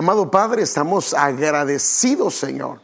Amado Padre, estamos agradecidos, Señor.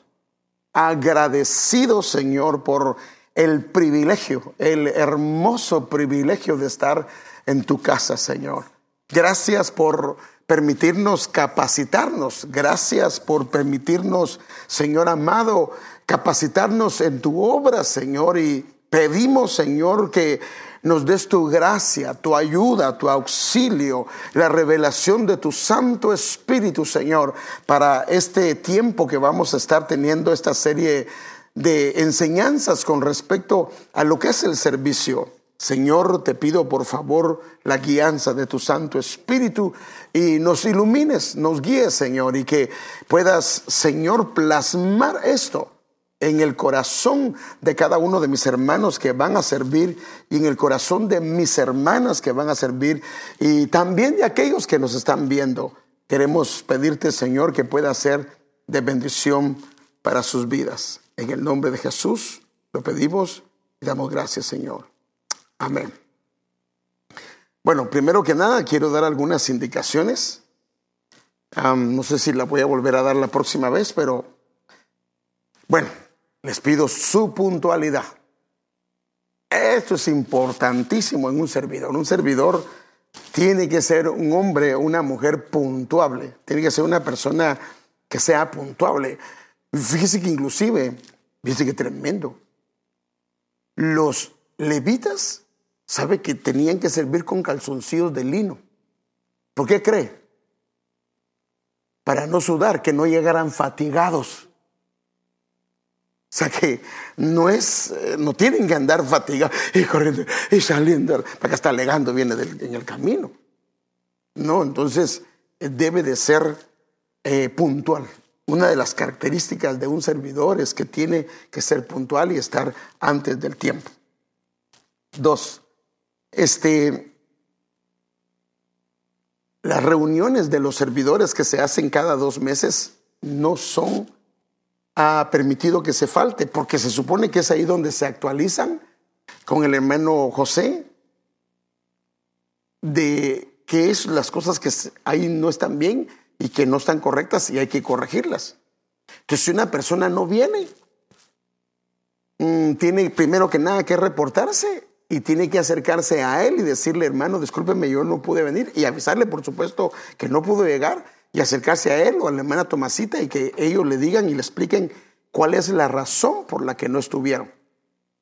Agradecidos, Señor, por el privilegio, el hermoso privilegio de estar en tu casa, Señor. Gracias por permitirnos capacitarnos. Gracias por permitirnos, Señor amado, capacitarnos en tu obra, Señor. Y pedimos, Señor, que nos des tu gracia, tu ayuda, tu auxilio, la revelación de tu Santo Espíritu, Señor, para este tiempo que vamos a estar teniendo esta serie de enseñanzas con respecto a lo que es el servicio. Señor, te pido por favor la guianza de tu Santo Espíritu y nos ilumines, nos guíes, Señor, y que puedas, Señor, plasmar esto en el corazón de cada uno de mis hermanos que van a servir y en el corazón de mis hermanas que van a servir y también de aquellos que nos están viendo. Queremos pedirte, Señor, que pueda ser de bendición para sus vidas. En el nombre de Jesús lo pedimos y damos gracias, Señor. Amén. Bueno, primero que nada quiero dar algunas indicaciones. no sé si la voy a volver a dar la próxima vez, pero bueno, les pido su puntualidad. Esto es importantísimo en un servidor. Un servidor tiene que ser un hombre o una mujer puntuable. Tiene que ser una persona que sea puntuable. Fíjese que inclusive, fíjese que tremendo. Los levitas, sabe que tenían que servir con calzoncillos de lino. ¿Por qué cree? Para no sudar, que no llegaran fatigados. O sea que no es, eh, no tienen que andar fatigados y corriendo y saliendo, para que está alegando viene en el camino. No, entonces eh, debe de ser eh, puntual. Una de las características de un servidor es que tiene que ser puntual y estar antes del tiempo. Dos, este, las reuniones de los servidores que se hacen cada dos meses no son ha permitido que se falte, porque se supone que es ahí donde se actualizan con el hermano José de qué es las cosas que ahí no están bien y que no están correctas y hay que corregirlas. Entonces, si una persona no viene, mm, tiene primero que nada que reportarse y tiene que acercarse a él y decirle, hermano, discúlpeme, yo no pude venir y avisarle, por supuesto, que no pudo llegar y acercarse a él o a la hermana Tomasita y que ellos le digan y le expliquen cuál es la razón por la que no estuvieron.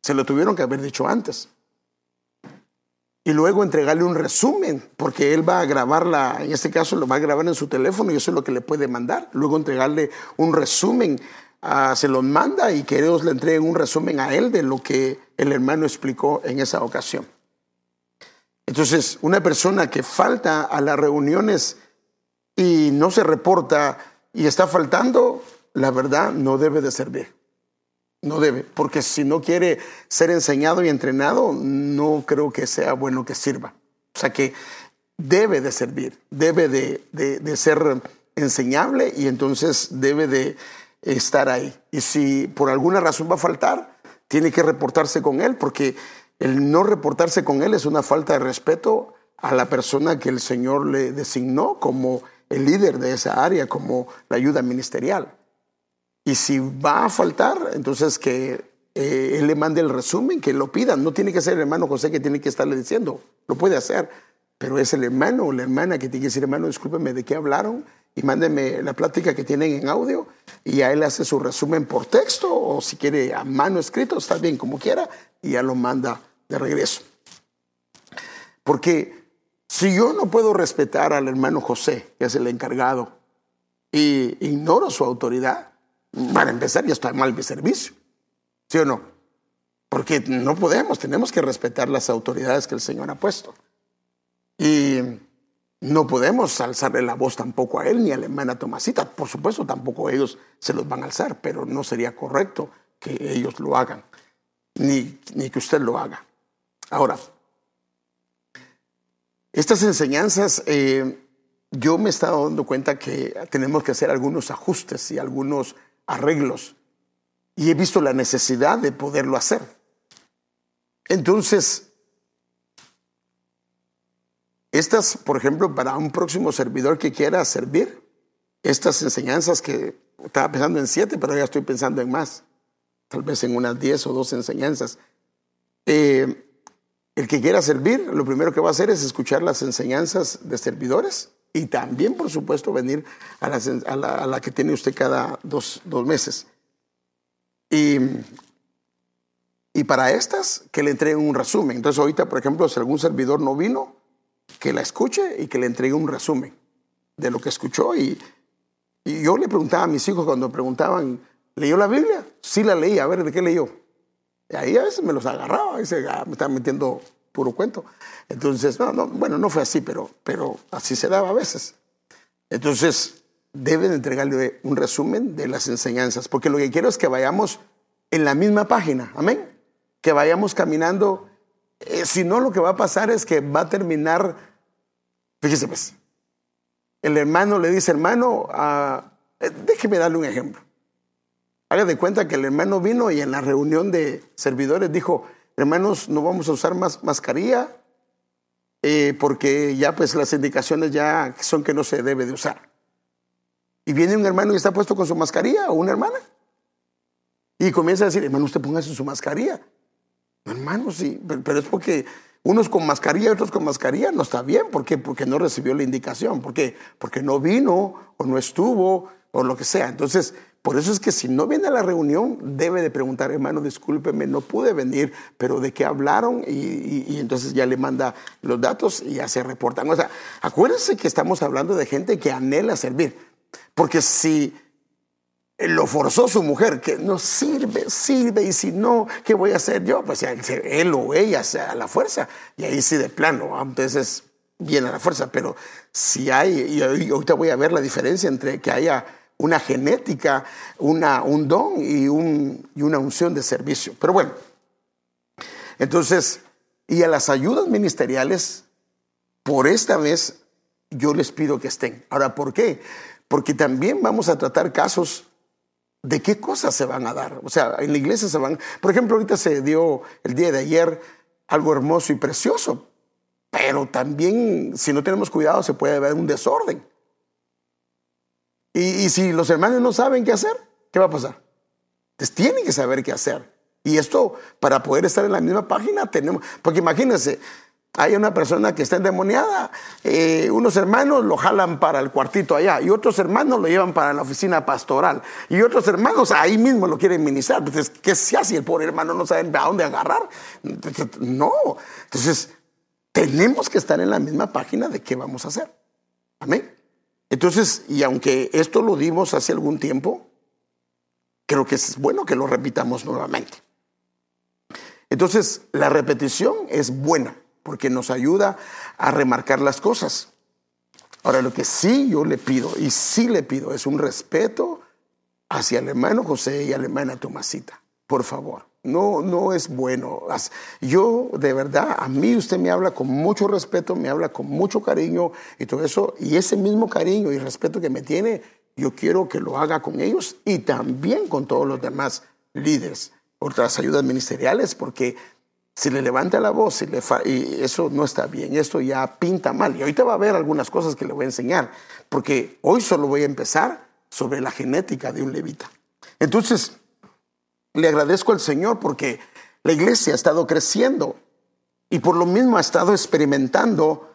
Se lo tuvieron que haber dicho antes. Y luego entregarle un resumen, porque él va a grabarla, en este caso lo va a grabar en su teléfono y eso es lo que le puede mandar. Luego entregarle un resumen, ah, se lo manda y que ellos le entreguen un resumen a él de lo que el hermano explicó en esa ocasión. Entonces, una persona que falta a las reuniones y no se reporta y está faltando, la verdad no debe de servir. No debe, porque si no quiere ser enseñado y entrenado, no creo que sea bueno que sirva. O sea que debe de servir, debe de, de ser enseñable y entonces debe de estar ahí. Y si por alguna razón va a faltar, tiene que reportarse con él, porque el no reportarse con él es una falta de respeto a la persona que el Señor le designó como el líder de esa área como la ayuda ministerial. Y si va a faltar, entonces que eh, él le mande el resumen, que lo pidan. No tiene que ser el hermano José que tiene que estarle diciendo, lo puede hacer, pero es el hermano o la hermana que tiene que decir, hermano, discúlpeme, ¿de qué hablaron? Y mándeme la plática que tienen en audio y a él hace su resumen por texto o si quiere a mano escrito, está bien, como quiera, y ya lo manda de regreso. Porque si yo no puedo respetar al hermano José, que es el encargado, y ignoro su autoridad, para empezar ya está mal mi servicio. ¿Sí o no? Porque no podemos, tenemos que respetar las autoridades que el Señor ha puesto. Y no podemos alzarle la voz tampoco a él ni a la hermana Tomasita. Por supuesto, tampoco ellos se los van a alzar, pero no sería correcto que ellos lo hagan, ni, ni que usted lo haga. Ahora, estas enseñanzas, eh, yo me he estado dando cuenta que tenemos que hacer algunos ajustes y algunos arreglos. Y he visto la necesidad de poderlo hacer. Entonces, estas, por ejemplo, para un próximo servidor que quiera servir, estas enseñanzas que estaba pensando en siete, pero ya estoy pensando en más, tal vez en unas diez o dos enseñanzas. Eh, el que quiera servir, lo primero que va a hacer es escuchar las enseñanzas de servidores y también, por supuesto, venir a la, que tiene usted cada dos, meses. Y, y, para estas, que le entreguen un resumen. Entonces, ahorita, por ejemplo, si algún servidor no vino, que la escuche y que le entregue un resumen de lo que escuchó. Y, y yo le preguntaba a mis hijos cuando preguntaban, ¿leyó la Biblia? Sí la leí, a ver, ¿de qué leyó? Y ahí a veces me los agarraba, y se, ah, me estaban metiendo puro cuento. Entonces, no, no, bueno, no fue así, pero, pero así se daba a veces. Entonces, deben entregarle un resumen de las enseñanzas, porque lo que quiero es que vayamos en la misma página, amén. Que vayamos caminando. Eh, si no, lo que va a pasar es que va a terminar, fíjese pues, el hermano le dice, hermano, ah, eh, déjeme darle un ejemplo. Haga de cuenta que el hermano vino y en la reunión de servidores dijo, hermanos, no vamos a usar más mascarilla eh, porque ya pues las indicaciones ya son que no se debe de usar. Y viene un hermano y está puesto con su mascarilla o una hermana. Y comienza a decir, hermano, usted póngase su mascarilla. Hermano, sí, pero es porque unos con mascarilla y otros con mascarilla no está bien. ¿Por qué? Porque no recibió la indicación. ¿Por qué? Porque no vino o no estuvo o lo que sea. Entonces, por eso es que si no viene a la reunión, debe de preguntar, hermano, discúlpeme, no pude venir, pero ¿de qué hablaron? Y, entonces ya le manda los datos y ya se reportan. O sea, acuérdense que estamos hablando de gente que anhela servir. Porque si lo forzó su mujer, que no sirve, sirve, y si no, ¿qué voy a hacer yo? Pues él o ella a la fuerza. Y ahí sí de plano, entonces viene a la fuerza. Pero si hay, y ahorita voy a ver la diferencia entre que haya una genética, una, un don y, un, y una unción de servicio. Pero bueno, entonces, y a las ayudas ministeriales, por esta vez yo les pido que estén. Ahora, ¿por qué? Porque también vamos a tratar casos de qué cosas se van a dar. O sea, en la iglesia se van, por ejemplo, ahorita se dio el día de ayer algo hermoso y precioso, pero también si no tenemos cuidado se puede ver un desorden. Y, si los hermanos no saben qué hacer, ¿qué va a pasar? Entonces tienen que saber qué hacer. Y esto, para poder estar en la misma página, tenemos, porque imagínense, hay una persona que está endemoniada, eh, unos hermanos lo jalan para el cuartito allá y otros hermanos lo llevan para la oficina pastoral y otros hermanos ahí mismo lo quieren ministrar. Entonces, ¿qué se hace? El pobre hermano no sabe a dónde agarrar. No. Entonces, tenemos que estar en la misma página de qué vamos a hacer. Amén. Entonces, y aunque esto lo dimos hace algún tiempo, creo que es bueno que lo repitamos nuevamente. Entonces, la repetición es buena porque nos ayuda a remarcar las cosas. Ahora, lo que sí yo le pido, y sí le pido, es un respeto hacia el hermano José y a la hermana Tomasita, por favor. No, no es bueno. Yo, de verdad, a mí usted me habla con mucho respeto, me habla con mucho cariño y todo eso. Y ese mismo cariño y respeto que me tiene, yo quiero que lo haga con ellos y también con todos los demás líderes, otras ayudas ministeriales, porque si le levanta la voz y, eso no está bien, esto ya pinta mal. Y ahorita va a haber algunas cosas que le voy a enseñar, porque hoy solo voy a empezar sobre la genética de un levita. Entonces, le agradezco al Señor porque la iglesia ha estado creciendo y por lo mismo ha estado experimentando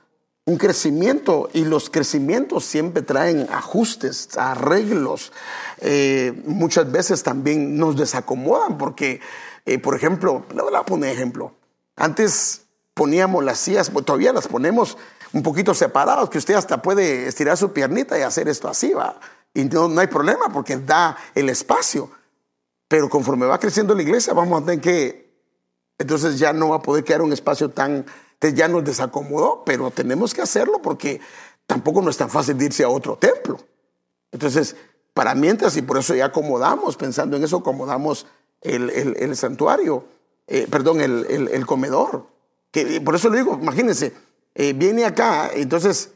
un crecimiento y los crecimientos siempre traen ajustes, arreglos. Eh, muchas veces también nos desacomodan porque, eh, por ejemplo, le voy a poner ejemplo. Antes poníamos las sillas, pues, todavía las ponemos un poquito separadas, que usted hasta puede estirar su piernita y hacer esto así, va. Y no, no hay problema porque da el espacio. Pero conforme va creciendo la iglesia, vamos a tener que, entonces ya no va a poder quedar un espacio tan, ya nos desacomodó, pero tenemos que hacerlo porque tampoco no es tan fácil irse a otro templo. Entonces, para mientras, y por eso ya acomodamos, pensando en eso, acomodamos el, el, santuario, eh, perdón, el, comedor. Que, por eso le digo, imagínense, eh, viene acá, entonces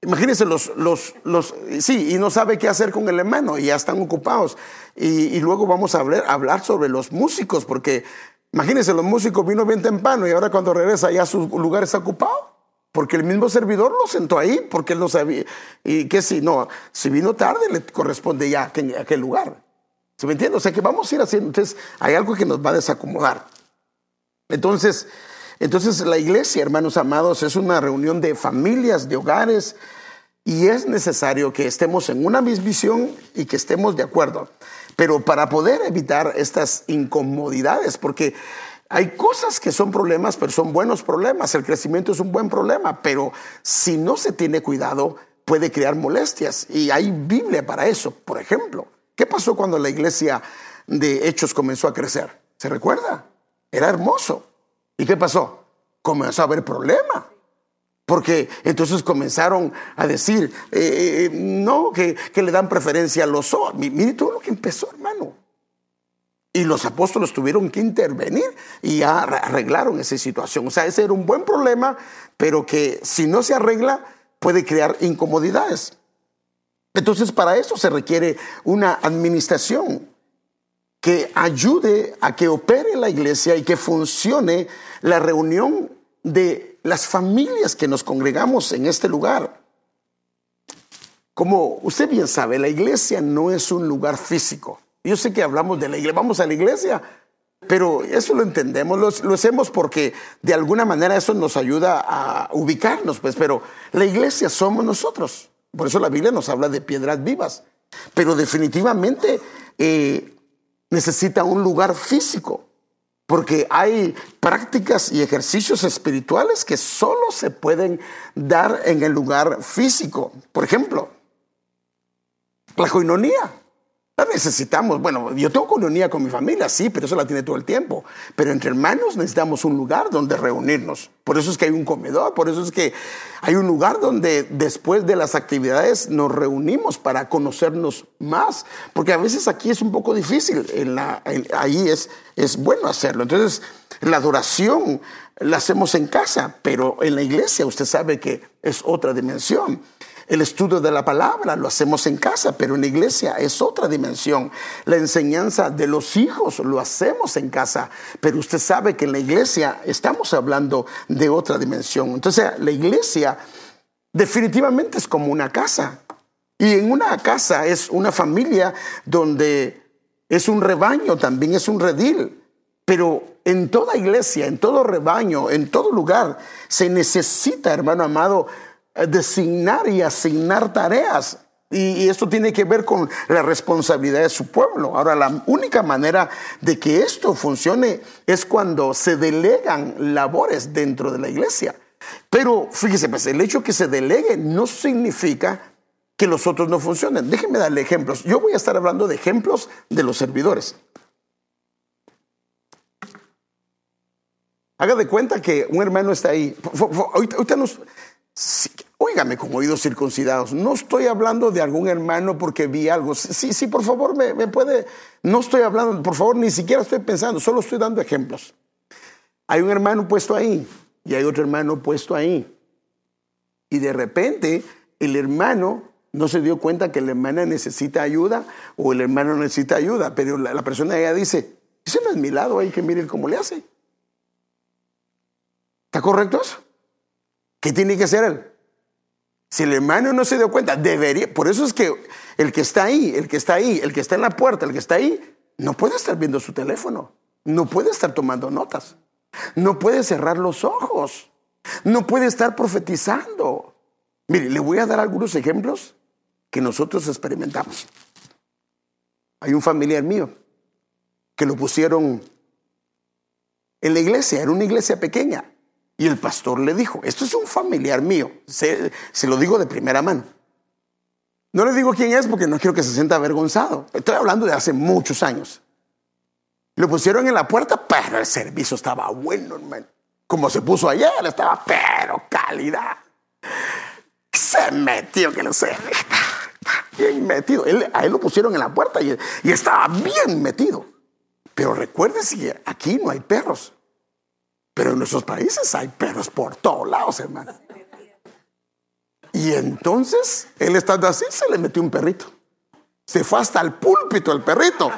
Imagínense los, los, los, sí, y no sabe qué hacer con el hermano y ya están ocupados. Y, luego vamos a hablar, hablar, sobre los músicos, porque imagínense, los músicos vino bien temprano y ahora cuando regresa ya su lugar está ocupado. porque el mismo servidor lo sentó ahí, porque él no sabía. Y que si no, si vino tarde, le corresponde ya a aquel lugar. ¿Se me entiende? O sea que vamos a ir haciendo. Entonces, hay algo que nos va a desacomodar. Entonces, entonces la iglesia, hermanos amados, es una reunión de familias, de hogares, y es necesario que estemos en una misma visión y que estemos de acuerdo. Pero para poder evitar estas incomodidades, porque hay cosas que son problemas, pero son buenos problemas. El crecimiento es un buen problema, pero si no se tiene cuidado, puede crear molestias. Y hay Biblia para eso. Por ejemplo, ¿qué pasó cuando la iglesia de Hechos comenzó a crecer? ¿Se recuerda? Era hermoso. ¿Y qué pasó? Comenzó a haber problema. Porque entonces comenzaron a decir, eh, eh, no, que, le dan preferencia a los Mire todo lo que empezó, hermano. Y los apóstoles tuvieron que intervenir y arreglaron esa situación. O sea, ese era un buen problema, pero que si no se arregla puede crear incomodidades. Entonces, para eso se requiere una administración que ayude a que opere la iglesia y que funcione la reunión de las familias que nos congregamos en este lugar. Como usted bien sabe, la iglesia no es un lugar físico. Yo sé que hablamos de la iglesia, vamos a la iglesia, pero eso lo entendemos, lo, hacemos porque de alguna manera eso nos ayuda a ubicarnos, pues, pero la iglesia somos nosotros. Por eso la Biblia nos habla de piedras vivas. Pero definitivamente eh, necesita un lugar físico, porque hay prácticas y ejercicios espirituales que solo se pueden dar en el lugar físico. Por ejemplo, la coinonía. La necesitamos. Bueno, yo tengo comunidad con mi familia, sí, pero eso la tiene todo el tiempo. Pero entre hermanos necesitamos un lugar donde reunirnos. Por eso es que hay un comedor, por eso es que hay un lugar donde después de las actividades nos reunimos para conocernos más. Porque a veces aquí es un poco difícil, en la, ahí es, es bueno hacerlo. Entonces, la adoración la hacemos en casa, pero en la iglesia usted sabe que es otra dimensión. El estudio de la palabra lo hacemos en casa, pero en la iglesia es otra dimensión. La enseñanza de los hijos lo hacemos en casa, pero usted sabe que en la iglesia estamos hablando de otra dimensión. Entonces, la iglesia definitivamente es como una casa. Y en una casa es una familia donde es un rebaño, también es un redil. Pero en toda iglesia, en todo rebaño, en todo lugar, se necesita, hermano amado, designar y asignar tareas. Y, esto tiene que ver con la responsabilidad de su pueblo. Ahora, la única manera de que esto funcione es cuando se delegan labores dentro de la iglesia. Pero fíjese, pues, el hecho que se delegue no significa que los otros no funcionen. Déjenme darle ejemplos. Yo voy a estar hablando de ejemplos de los servidores. Haga de cuenta que un hermano está ahí. Ahorita, nos, Óigame con oídos circuncidados. No estoy hablando de algún hermano porque vi algo. Sí, sí, por favor, me, puede. No estoy hablando, por favor, ni siquiera estoy pensando, solo estoy dando ejemplos. Hay un hermano puesto ahí y hay otro hermano puesto ahí. Y de repente el hermano no se dio cuenta que la hermana necesita ayuda o el hermano necesita ayuda, pero la, persona ella dice, ese no es mi lado, hay que miren cómo le hace. ¿Está correcto eso? ¿Qué tiene que hacer él? Si el hermano no se dio cuenta, debería. Por eso es que el que está ahí, el que está ahí, el que está en la puerta, el que está ahí, no puede estar viendo su teléfono. No puede estar tomando notas. No puede cerrar los ojos. No puede estar profetizando. Mire, le voy a dar algunos ejemplos que nosotros experimentamos. Hay un familiar mío que lo pusieron en la iglesia, era una iglesia pequeña. Y el pastor le dijo, esto es un familiar mío, se, lo digo de primera mano. No le digo quién es porque no quiero que se sienta avergonzado. Estoy hablando de hace muchos años. Lo pusieron en la puerta, pero el servicio estaba bueno, hermano. Como se puso ayer, estaba, pero calidad. Se metió, que lo sé. Bien metido. a él lo pusieron en la puerta y, y estaba bien metido. Pero recuérdese que aquí no hay perros. Pero en nuestros países hay perros por todos lados, hermano. Y entonces, él estando así, se le metió un perrito. Se fue hasta el púlpito el perrito.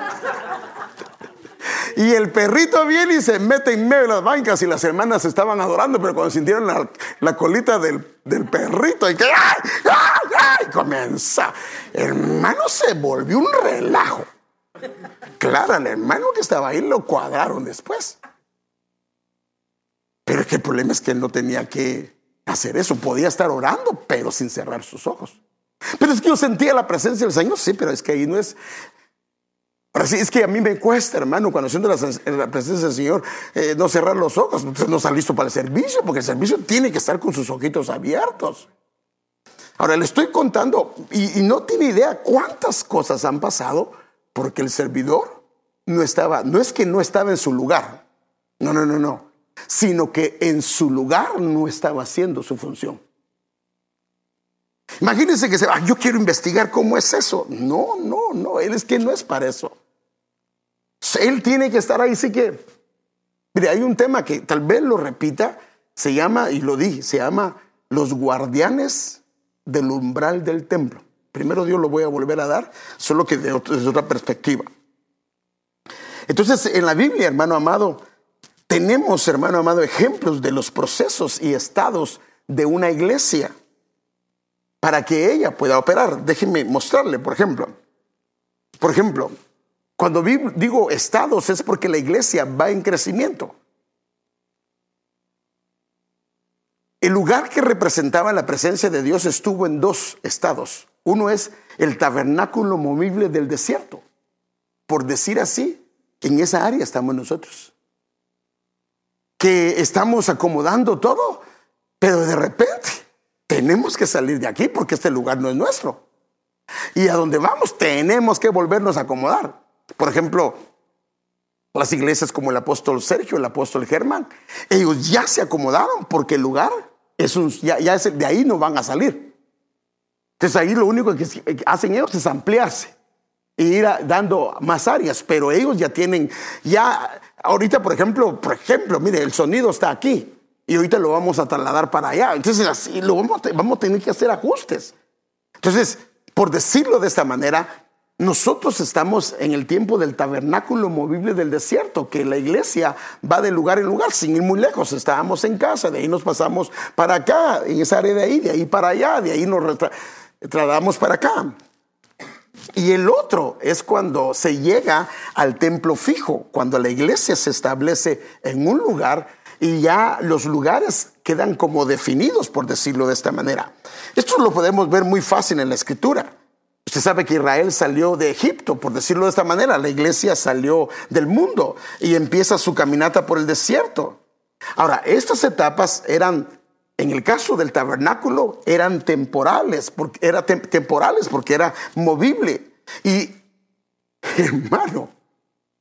Y el perrito viene y se mete en medio de las bancas y las hermanas estaban adorando, pero cuando sintieron la, colita del, perrito y que ¡ay, ay, ay! comienza, hermano se volvió un relajo. Claro, el hermano que estaba ahí lo cuadraron después. Pero es que el problema es que él no tenía que hacer eso, podía estar orando, pero sin cerrar sus ojos. Pero es que yo sentía la presencia del Señor, sí, pero es que ahí no es, Ahora sí, es que a mí me cuesta, hermano, cuando siento la, la presencia del Señor, eh, no cerrar los ojos. Usted no está listo para el servicio, porque el servicio tiene que estar con sus ojitos abiertos. Ahora le estoy contando, y, no tiene idea cuántas cosas han pasado porque el servidor no estaba, no es que no estaba en su lugar, no, no, no, no, sino que en su lugar no estaba haciendo su función. Imagínense que se va, yo quiero investigar cómo es eso. No, no, no, él es que no es para eso. Él tiene que estar ahí, sí que. Mire, hay un tema que tal vez lo repita, se llama, y lo dije, se llama los guardianes del umbral del templo. Primero Dios lo voy a volver a dar, solo que desde otra perspectiva. Entonces, en la Biblia, hermano amado, tenemos, hermano amado, ejemplos de los procesos y estados de una iglesia para que ella pueda operar. Déjenme mostrarle, por ejemplo. Por ejemplo, cuando digo estados es porque la iglesia va en crecimiento. El lugar que representaba la presencia de Dios estuvo en dos estados. Uno es el tabernáculo movible del desierto. Por decir así, en esa área estamos nosotros. Que estamos acomodando todo, pero de repente tenemos que salir de aquí porque este lugar no es nuestro. Y a donde vamos tenemos que volvernos a acomodar. Por ejemplo, las iglesias como el apóstol Sergio, el apóstol Germán, ellos ya se acomodaron porque el lugar es un, ya, de ahí no van a salir. Entonces ahí lo único que hacen ellos es ampliarse e ir dando más áreas, pero ellos ya tienen, ya ahorita por ejemplo, por ejemplo, mire, el sonido está aquí y ahorita lo vamos a trasladar para allá. Entonces así lo vamos, vamos a tener que hacer ajustes. Entonces, por decirlo de esta manera, nosotros estamos en el tiempo del tabernáculo movible del desierto, que la iglesia va de lugar en lugar, sin ir muy lejos. Estábamos en casa, de ahí nos pasamos para acá, en esa área de ahí, de ahí para allá, de ahí nos trasladamos para acá. Y el otro es cuando se llega al templo fijo, cuando la iglesia se establece en un lugar y ya los lugares quedan como definidos, por decirlo de esta manera. Esto lo podemos ver muy fácil en la escritura. Usted sabe que Israel salió de Egipto, por decirlo de esta manera, la iglesia salió del mundo y empieza su caminata por el desierto. Ahora, estas etapas eran, en el caso del tabernáculo, eran temporales, porque era temporales porque era movible. Y, hermano,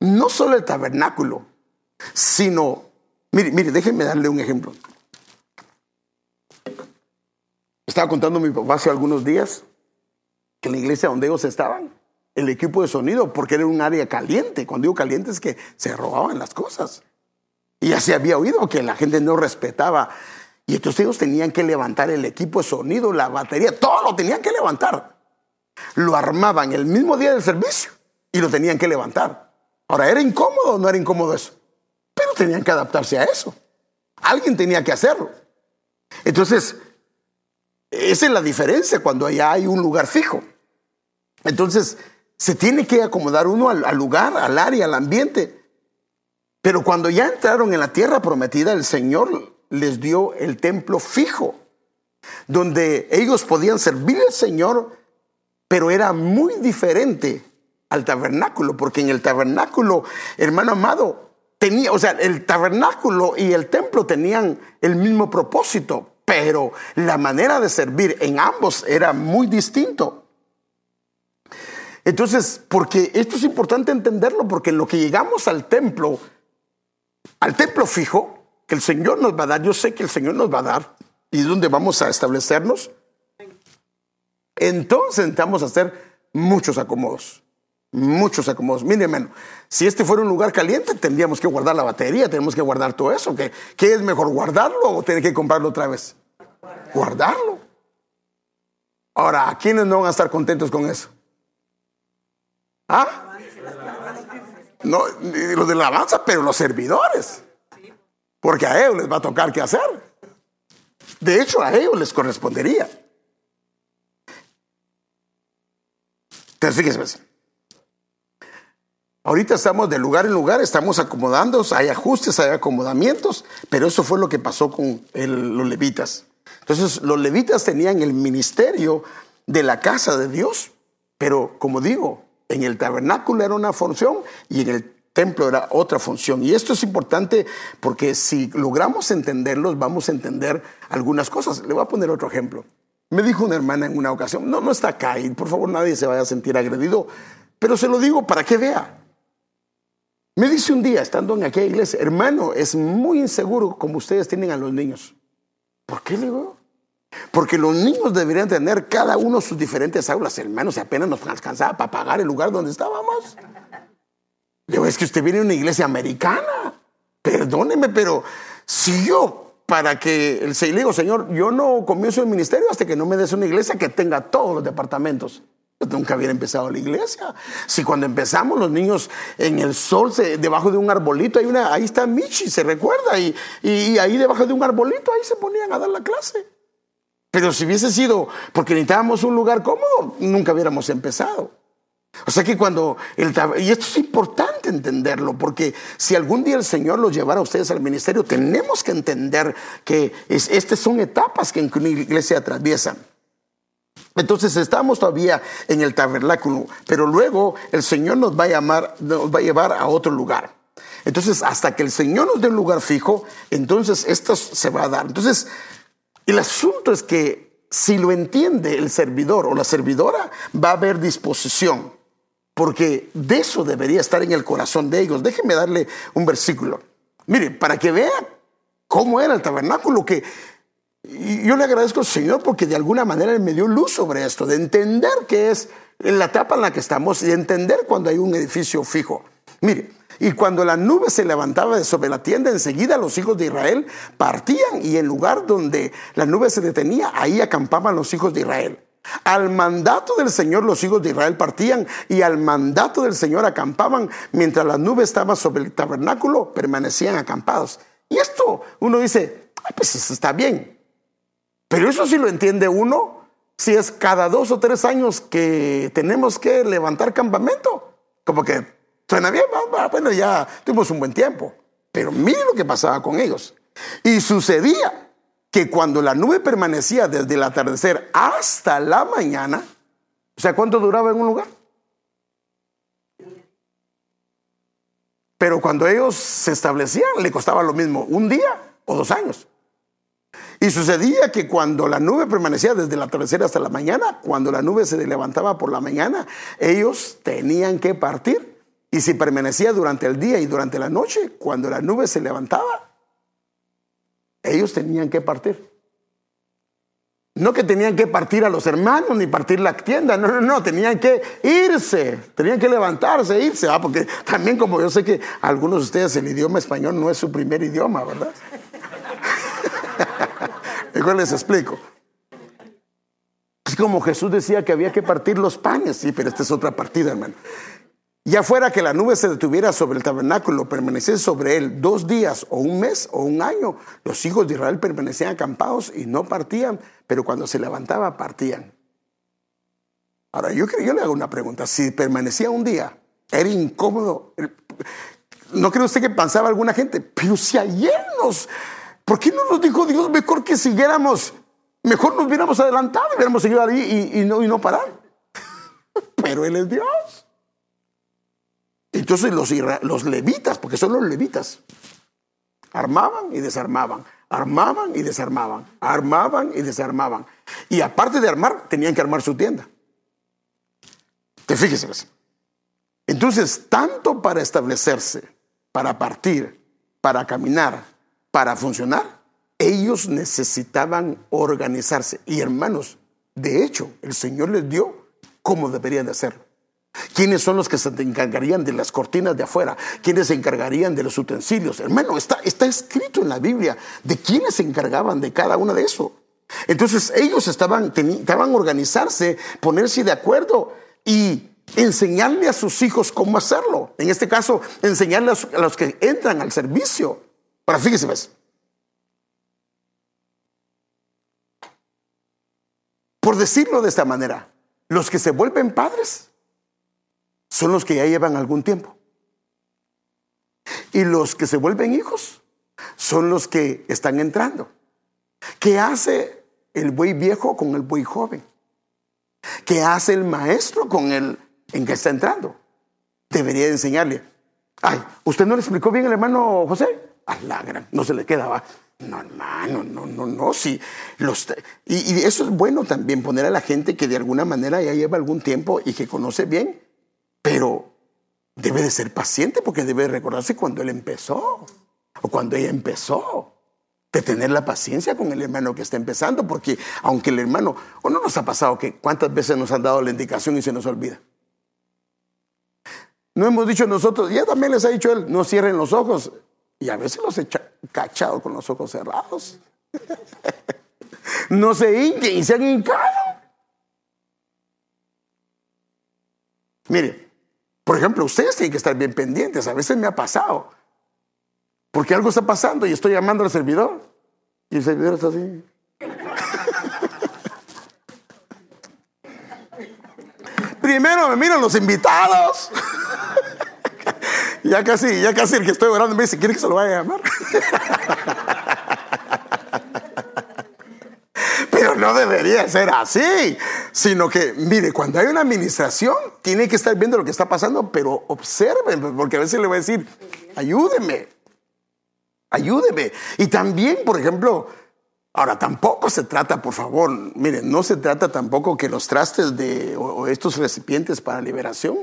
no solo el tabernáculo, sino, mire, mire, déjenme darle un ejemplo. Estaba contando mi papá hace algunos días que en la iglesia donde ellos estaban, el equipo de sonido, porque era un área caliente. Cuando digo caliente es que se robaban las cosas. Y ya se había oído que la gente no respetaba. Y entonces ellos tenían que levantar el equipo de sonido, la batería, todo lo tenían que levantar. Lo armaban el mismo día del servicio y lo tenían que levantar. Ahora, ¿era incómodo o no era incómodo eso? Pero tenían que adaptarse a eso. Alguien tenía que hacerlo. Entonces, esa es la diferencia cuando ya hay un lugar fijo. Entonces, se tiene que acomodar uno al, lugar, al área, al ambiente. Pero cuando ya entraron en la tierra prometida, el Señor les dio el templo fijo, donde ellos podían servir al Señor, pero era muy diferente al tabernáculo, porque en el tabernáculo, hermano amado, tenía, o sea, el tabernáculo y el templo tenían el mismo propósito, pero la manera de servir en ambos era muy distinto. Entonces, porque esto es importante entenderlo, porque en lo que llegamos al templo, al templo fijo, que el Señor nos va a dar, yo sé que el Señor nos va a dar, y es donde vamos a establecernos, entonces a hacer muchos acomodos. Muchos acomodos. Miren, hermano, si este fuera un lugar caliente, tendríamos que guardar la batería, tenemos que guardar todo eso. ¿Qué, qué es mejor, guardarlo o tener que comprarlo otra vez? guardarlo. Ahora, ¿a quiénes no van a estar contentos con eso? ¿Ah? No, los de la alabanza, pero los servidores. Porque a ellos les va a tocar qué hacer. De hecho, a ellos les correspondería. Entonces, fíjense. Pues. Ahorita estamos de lugar en lugar, estamos acomodando, hay ajustes, hay acomodamientos, pero eso fue lo que pasó con los levitas. Entonces, los levitas tenían el ministerio de la casa de Dios, pero como digo, en el tabernáculo era una función y en el era otra función. Y esto es importante porque si logramos entenderlos, vamos a entender algunas cosas. Le voy a poner otro ejemplo. Me dijo una hermana en una ocasión, no, no está acá y por favor nadie se vaya a sentir agredido, pero se lo digo para que vea. Me dice un día, estando en aquella iglesia, hermano, es muy inseguro como ustedes tienen a los niños. ¿Por qué le digo? Porque los niños deberían tener cada uno sus diferentes aulas. Hermanos, si apenas nos alcanzaba para pagar el lugar donde estábamos. Digo, es que usted viene de una iglesia americana. Perdóneme, pero si yo, para que el le digo, Señor, yo no comienzo el ministerio hasta que no me des una iglesia que tenga todos los departamentos. Yo nunca hubiera empezado la iglesia. Si cuando empezamos los niños en el sol, debajo de un arbolito, hay una, ahí está Michi, se recuerda, y, y ahí debajo de un arbolito, ahí se ponían a dar la clase. Pero si hubiese sido porque necesitábamos un lugar cómodo, nunca hubiéramos empezado. O sea que cuando el y esto es importante entenderlo, porque si algún día el Señor los llevara a ustedes al ministerio, tenemos que entender que estas son etapas que una iglesia atraviesan. Entonces estamos todavía en el tabernáculo, pero luego el Señor nos va a llamar, nos va a llevar a otro lugar. Entonces, hasta que el Señor nos dé un lugar fijo, entonces esto se va a dar. Entonces, el asunto es que si lo entiende el servidor o la servidora, va a haber disposición, porque de eso debería estar en el corazón de ellos. Déjenme darle un versículo. Mire, para que vean cómo era el tabernáculo, que yo le agradezco al Señor porque de alguna manera me dio luz sobre esto, de entender que es la etapa en la que estamos y de entender cuando hay un edificio fijo. Mire, y cuando la nube se levantaba de sobre la tienda, enseguida los hijos de Israel partían y en lugar donde la nube se detenía, ahí acampaban los hijos de Israel. Al mandato del Señor los hijos de Israel partían y al mandato del Señor acampaban mientras la nube estaba sobre el tabernáculo, permanecían acampados. Y esto uno dice, pues eso está bien. Pero eso sí lo entiende uno si es cada dos o tres años que tenemos que levantar campamento. Como que Suena bien, bueno, ya tuvimos un buen tiempo. Pero miren lo que pasaba con ellos. Y sucedía que cuando la nube permanecía desde el atardecer hasta la mañana, o sea, ¿cuánto duraba en un lugar? Pero cuando ellos se establecían, le costaba lo mismo, un día o dos años. Y sucedía que cuando la nube permanecía desde el atardecer hasta la mañana, cuando la nube se levantaba por la mañana, ellos tenían que partir y si permanecía durante el día y durante la noche, cuando la nube se levantaba, ellos tenían que partir. No que tenían que partir a los hermanos ni partir la tienda, no, no, no, tenían que irse, tenían que levantarse, irse, ah, porque también como yo sé que algunos de ustedes el idioma español no es su primer idioma, ¿verdad? Mejor les explico. Es como Jesús decía que había que partir los panes, sí, pero esta es otra partida, hermano. Ya fuera que la nube se detuviera sobre el tabernáculo, permaneciese sobre él dos días o un mes o un año, los hijos de Israel permanecían acampados y no partían, pero cuando se levantaba partían. Ahora, yo, yo le hago una pregunta. Si permanecía un día, era incómodo. ¿No cree usted que pensaba alguna gente? Pero si ayer nos... ¿Por qué no nos dijo Dios mejor que siguiéramos? Mejor nos hubiéramos adelantado y hubiéramos seguido ahí y, no, y no parar. Pero Él es Dios. Entonces los, levitas, porque son los levitas, armaban y desarmaban, armaban y desarmaban, armaban y desarmaban. Y aparte de armar, tenían que armar su tienda. Te fíjese. Pues. Entonces, tanto para establecerse, para partir, para caminar, para funcionar, ellos necesitaban organizarse. Y hermanos, de hecho, el Señor les dio cómo deberían de hacerlo. ¿Quiénes son los que se encargarían de las cortinas de afuera? ¿Quiénes se encargarían de los utensilios? Hermano, está, está escrito en la Biblia de quiénes se encargaban de cada uno de eso. Entonces ellos estaban, estaban organizarse, ponerse de acuerdo y enseñarle a sus hijos cómo hacerlo. En este caso, enseñarle a los que entran al servicio. Ahora, fíjese, ¿ves? Por decirlo de esta manera, los que se vuelven padres son los que ya llevan algún tiempo. Y los que se vuelven hijos son los que están entrando. ¿Qué hace el buey viejo con el buey joven? ¿Qué hace el maestro con el en que está entrando? Debería enseñarle. Ay, ¿usted no le explicó bien al hermano José? A la gran, no se le quedaba. No, hermano, no, no, no, sí. Los, y, y, eso es bueno también, poner a la gente que de alguna manera ya lleva algún tiempo y que conoce bien, pero debe de ser paciente porque debe recordarse cuando él empezó o cuando ella empezó. De tener la paciencia con el hermano que está empezando, porque aunque el hermano, o no nos ha pasado que cuántas veces nos han dado la indicación y se nos olvida. No hemos dicho nosotros, ya también les ha dicho él, no cierren los ojos. Y a veces los he cachado con los ojos cerrados. no se hinquen y se han hincado. Mire, por ejemplo, ustedes tienen que estar bien pendientes. A veces me ha pasado. Porque algo está pasando y estoy llamando al servidor. Y el servidor está así. Primero me miran los invitados. Ya casi, ya casi el que estoy orando me dice, ¿quiere que se lo vaya a llamar? Pero no debería ser así, sino que, mire, cuando hay una administración, tiene que estar viendo lo que está pasando, pero observen, porque a veces le voy a decir, ayúdeme, ayúdeme. Y también, por ejemplo, ahora tampoco se trata, por favor, miren, no se trata tampoco que los trastes de, o estos recipientes para liberación,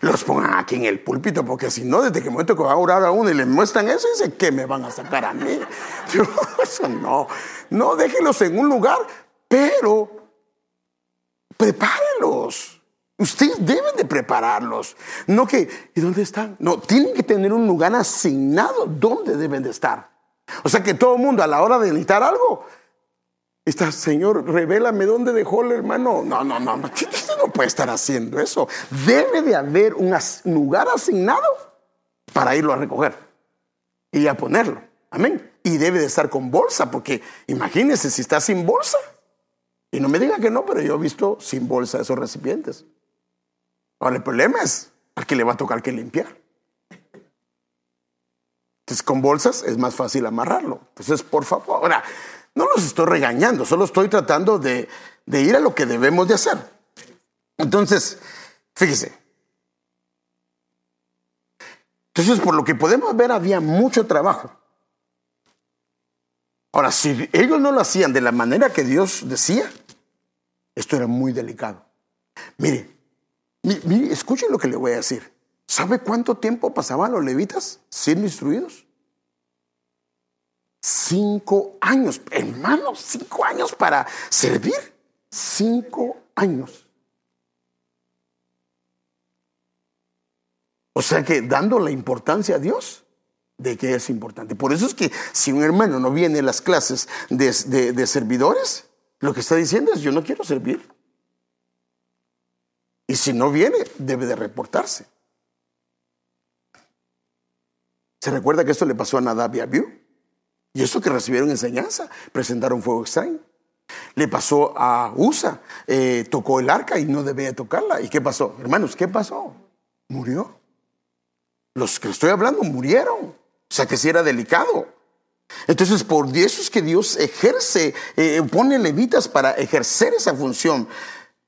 los pongan aquí en el púlpito, porque si no, desde que momento que va a orar a uno y le muestran eso, dice que me van a sacar a mí. eso no, no, déjenlos en un lugar, pero prepárenlos. Ustedes deben de prepararlos. No que, ¿y dónde están? No, tienen que tener un lugar asignado donde deben de estar. O sea que todo el mundo a la hora de necesitar algo, Está, Señor, revélame dónde dejó el hermano. No, no, no, no, no puede estar haciendo eso. Debe de haber un lugar asignado para irlo a recoger y a ponerlo. Amén. Y debe de estar con bolsa, porque imagínese si está sin bolsa. Y no me diga que no, pero yo he visto sin bolsa esos recipientes. Ahora el problema es al que le va a tocar que limpiar. Entonces con bolsas es más fácil amarrarlo. Entonces, por favor, ahora, no los estoy regañando, solo estoy tratando de, ir a lo que debemos de hacer. Entonces, fíjese. Entonces, por lo que podemos ver, había mucho trabajo. Ahora, si ellos no lo hacían de la manera que Dios decía, esto era muy delicado. Mire, mire, escuchen lo que le voy a decir. ¿Sabe cuánto tiempo pasaban los levitas siendo instruidos? Cinco años, hermano, cinco años para servir. Cinco años. O sea que dando la importancia a Dios de que es importante. Por eso es que si un hermano no viene a las clases de, de servidores, lo que está diciendo es yo no quiero servir. Y si no viene, debe de reportarse. ¿Se recuerda que esto le pasó a Nadab y Abiú? Y eso que recibieron enseñanza, presentaron fuego extraño. Le pasó a USA, eh, tocó el arca y no debía tocarla. ¿Y qué pasó? Hermanos, ¿qué pasó? Murió. Los que estoy hablando murieron. O sea que sí era delicado. Entonces, por eso es que Dios ejerce, eh, pone levitas para ejercer esa función.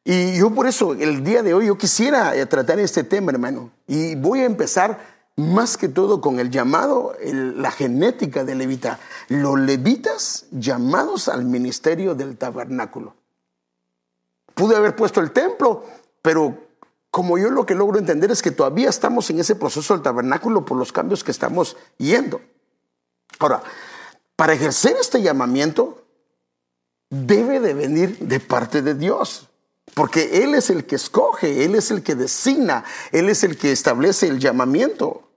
Y yo por eso, el día de hoy, yo quisiera eh, tratar este tema, hermano. Y voy a empezar más que todo con el llamado, la genética de levita, los levitas llamados al ministerio del tabernáculo. Pude haber puesto el templo, pero como yo lo que logro entender es que todavía estamos en ese proceso del tabernáculo por los cambios que estamos yendo. Ahora, para ejercer este llamamiento, debe de venir de parte de Dios. Porque Él es el que escoge, Él es el que designa, Él es el que establece el llamamiento.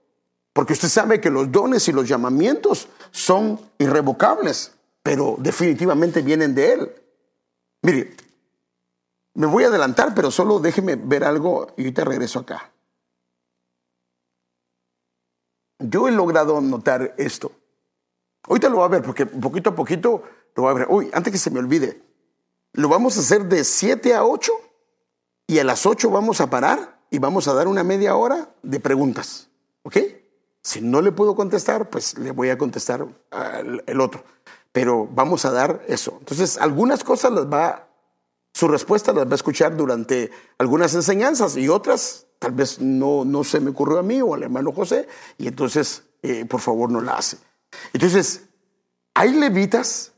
Porque usted sabe que los dones y los llamamientos son irrevocables, pero definitivamente vienen de Él. Mire, Me voy a adelantar, pero solo déjeme ver algo y ahorita regreso acá. Yo he logrado notar esto. Ahorita lo voy a ver porque poquito a poquito lo voy a ver. Uy, antes que se me olvide, lo vamos a hacer de 7 a 8 y a las 8 vamos a parar y vamos a dar una media hora de preguntas. ¿Ok? Si no le puedo contestar, pues le voy a contestar al el otro. Pero vamos a dar eso. Entonces, algunas cosas las va, su respuesta las va a escuchar durante algunas enseñanzas y otras tal vez no, no se me ocurrió a mí o al hermano José y entonces, eh, por favor, no la hace. Entonces, hay levitas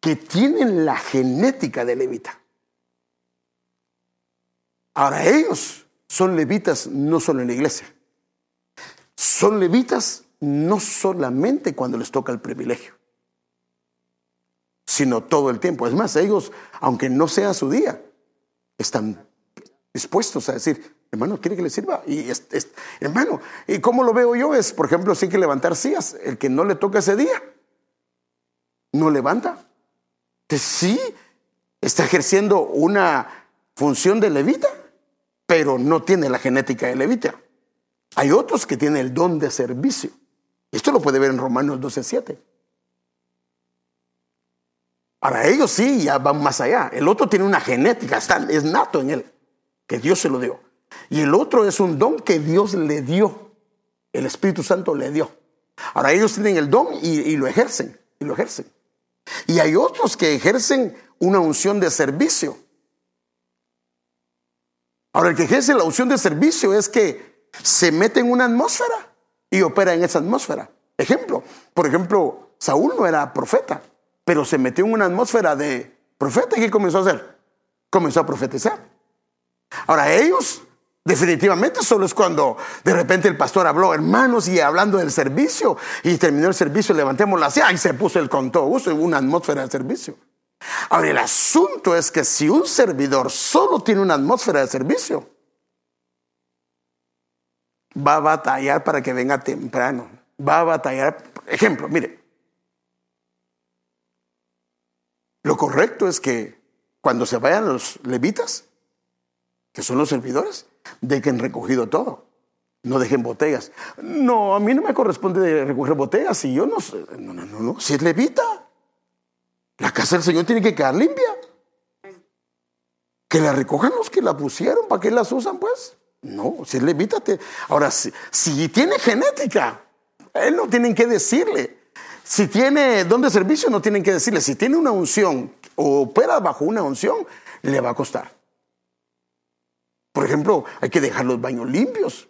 que tienen la genética de levita. Ahora ellos son levitas no solo en la iglesia, son levitas no solamente cuando les toca el privilegio, sino todo el tiempo. Es más, ellos, aunque no sea su día, están dispuestos a decir, hermano, ¿quiere que le sirva? Y hermano, ¿y cómo lo veo yo? Es, por ejemplo, hay que levantar sillas, el que no le toca ese día, no levanta. Entonces, sí, está ejerciendo una función de levita, pero no tiene la genética de levita. Hay otros que tienen el don de servicio. Esto lo puede ver en Romanos 12:7. Ahora ellos sí ya van más allá. El otro tiene una genética, está, es nato en él, que Dios se lo dio. Y el otro es un don que Dios le dio. El Espíritu Santo le dio. Ahora ellos tienen el don y, lo ejercen, y lo ejercen. Y hay otros que ejercen una unción de servicio. Ahora, el que ejerce la unción de servicio es que se mete en una atmósfera y opera en esa atmósfera. Ejemplo, por ejemplo, Saúl no era profeta, pero se metió en una atmósfera de profeta y ¿qué comenzó a hacer? Comenzó a profetizar. Ahora, ellos Definitivamente solo es cuando de repente el pastor habló, hermanos, y hablando del servicio, y terminó el servicio, levantemos la silla y se puso el con todo gusto, una atmósfera de servicio. Ahora, el asunto es que si un servidor solo tiene una atmósfera de servicio, va a batallar para que venga temprano. Va a batallar. Ejemplo, mire. Lo correcto es que cuando se vayan los levitas, que son los servidores, dejen recogido todo. No dejen botellas. No, a mí no me corresponde recoger botellas. Si yo no No, no, no, no. Si es levita. La casa del Señor tiene que quedar limpia. Que la recojan los que la pusieron. ¿Para qué las usan, pues? No, si es levita. Ahora, si, si tiene genética, él no tienen que decirle. Si tiene don de servicio, no tienen que decirle. Si tiene una unción o opera bajo una unción, le va a costar. Por ejemplo, hay que dejar los baños limpios.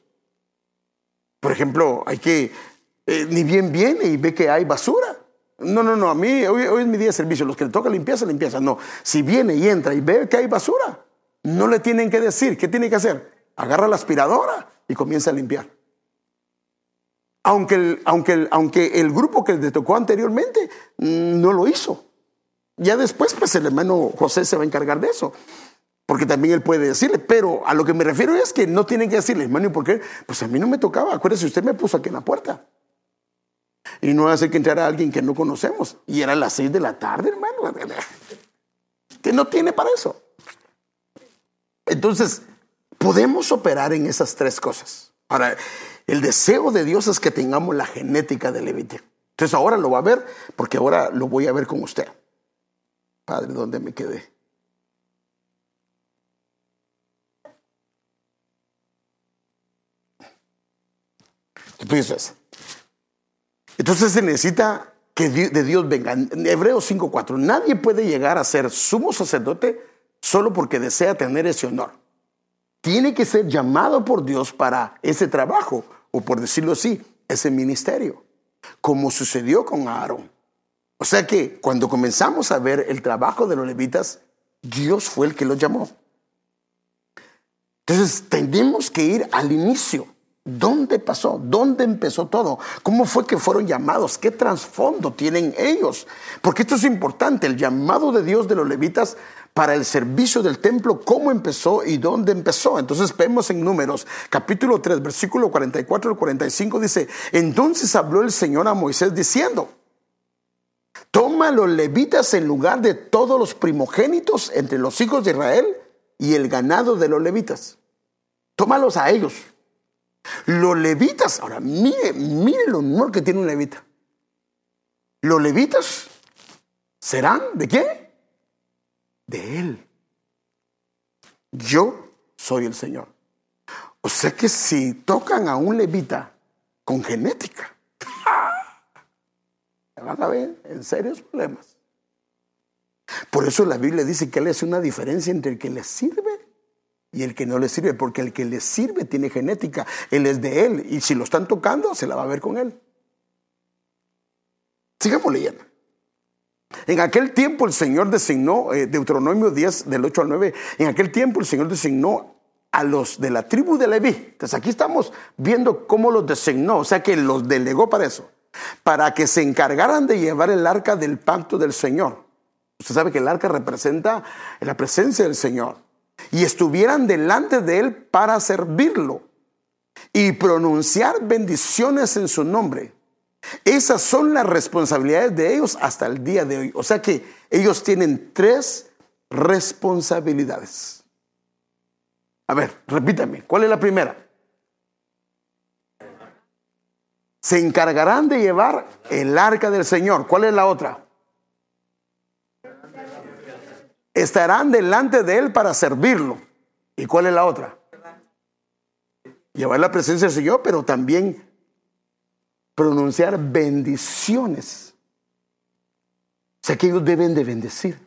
Por ejemplo, hay que, eh, ni bien viene y ve que hay basura. No, no, no, a mí hoy, es mi día de servicio. Los que le toca limpieza, limpieza. No, si viene y entra y ve que hay basura, no le tienen que decir. ¿Qué tiene que hacer? Agarra la aspiradora y comienza a limpiar. Aunque el, aunque aunque el grupo que le tocó anteriormente mm, no lo hizo. Ya después, pues el hermano José se va a encargar de eso. Porque también él puede decirle, pero a lo que me refiero es que no tienen que decirle, hermano, ¿por qué? Pues a mí no me tocaba, acuérdese, usted me puso aquí en la puerta. Y no hace que entrara alguien que no conocemos. Y era las seis de la tarde, hermano. Que no tiene para eso. Entonces, podemos operar en esas tres cosas. Ahora, el deseo de Dios es que tengamos la genética de Levite. Entonces ahora lo va a ver, porque ahora lo voy a ver con usted. Padre, ¿dónde me quedé? Entonces, se necesita que de Dios venga. En Hebreos 5.4, nadie puede llegar a ser sumo sacerdote solo porque desea tener ese honor. Tiene que ser llamado por Dios para ese trabajo, o por decirlo así, ese ministerio, como sucedió con Aarón. O sea que cuando comenzamos a ver el trabajo de los levitas, Dios fue el que los llamó. Entonces tenemos que ir al inicio. ¿Dónde pasó? ¿Dónde empezó todo? ¿Cómo fue que fueron llamados? ¿Qué trasfondo tienen ellos? Porque esto es importante, el llamado de Dios de los levitas para el servicio del templo, cómo empezó y dónde empezó. Entonces vemos en números, capítulo 3, versículo 44 al 45, dice, entonces habló el Señor a Moisés diciendo, toma los levitas en lugar de todos los primogénitos entre los hijos de Israel y el ganado de los levitas. Tómalos a ellos. Los levitas, ahora mire, mire el honor que tiene un levita. Los levitas serán de qué? De él. Yo soy el Señor. O sea que si tocan a un levita con genética, van a ver en serios problemas. Por eso la Biblia dice que Él hace una diferencia entre el que le sirve y el que no le sirve, porque el que le sirve tiene genética, Él es de Él, y si lo están tocando, se la va a ver con Él. Sigamos leyendo. En aquel tiempo el Señor designó, eh, Deuteronomio 10 del 8 al 9, en aquel tiempo el Señor designó a los de la tribu de Leví. Entonces aquí estamos viendo cómo los designó, o sea que los delegó para eso, para que se encargaran de llevar el arca del pacto del Señor. Usted sabe que el arca representa la presencia del Señor. Y estuvieran delante de Él para servirlo y pronunciar bendiciones en su nombre. Esas son las responsabilidades de ellos hasta el día de hoy. O sea que ellos tienen tres responsabilidades. A ver, repítame, ¿cuál es la primera? Se encargarán de llevar el arca del Señor. ¿Cuál es la otra? Estarán delante de Él para servirlo. ¿Y cuál es la otra? Llevar la presencia del Señor, pero también pronunciar bendiciones. O sea que ellos deben de bendecir.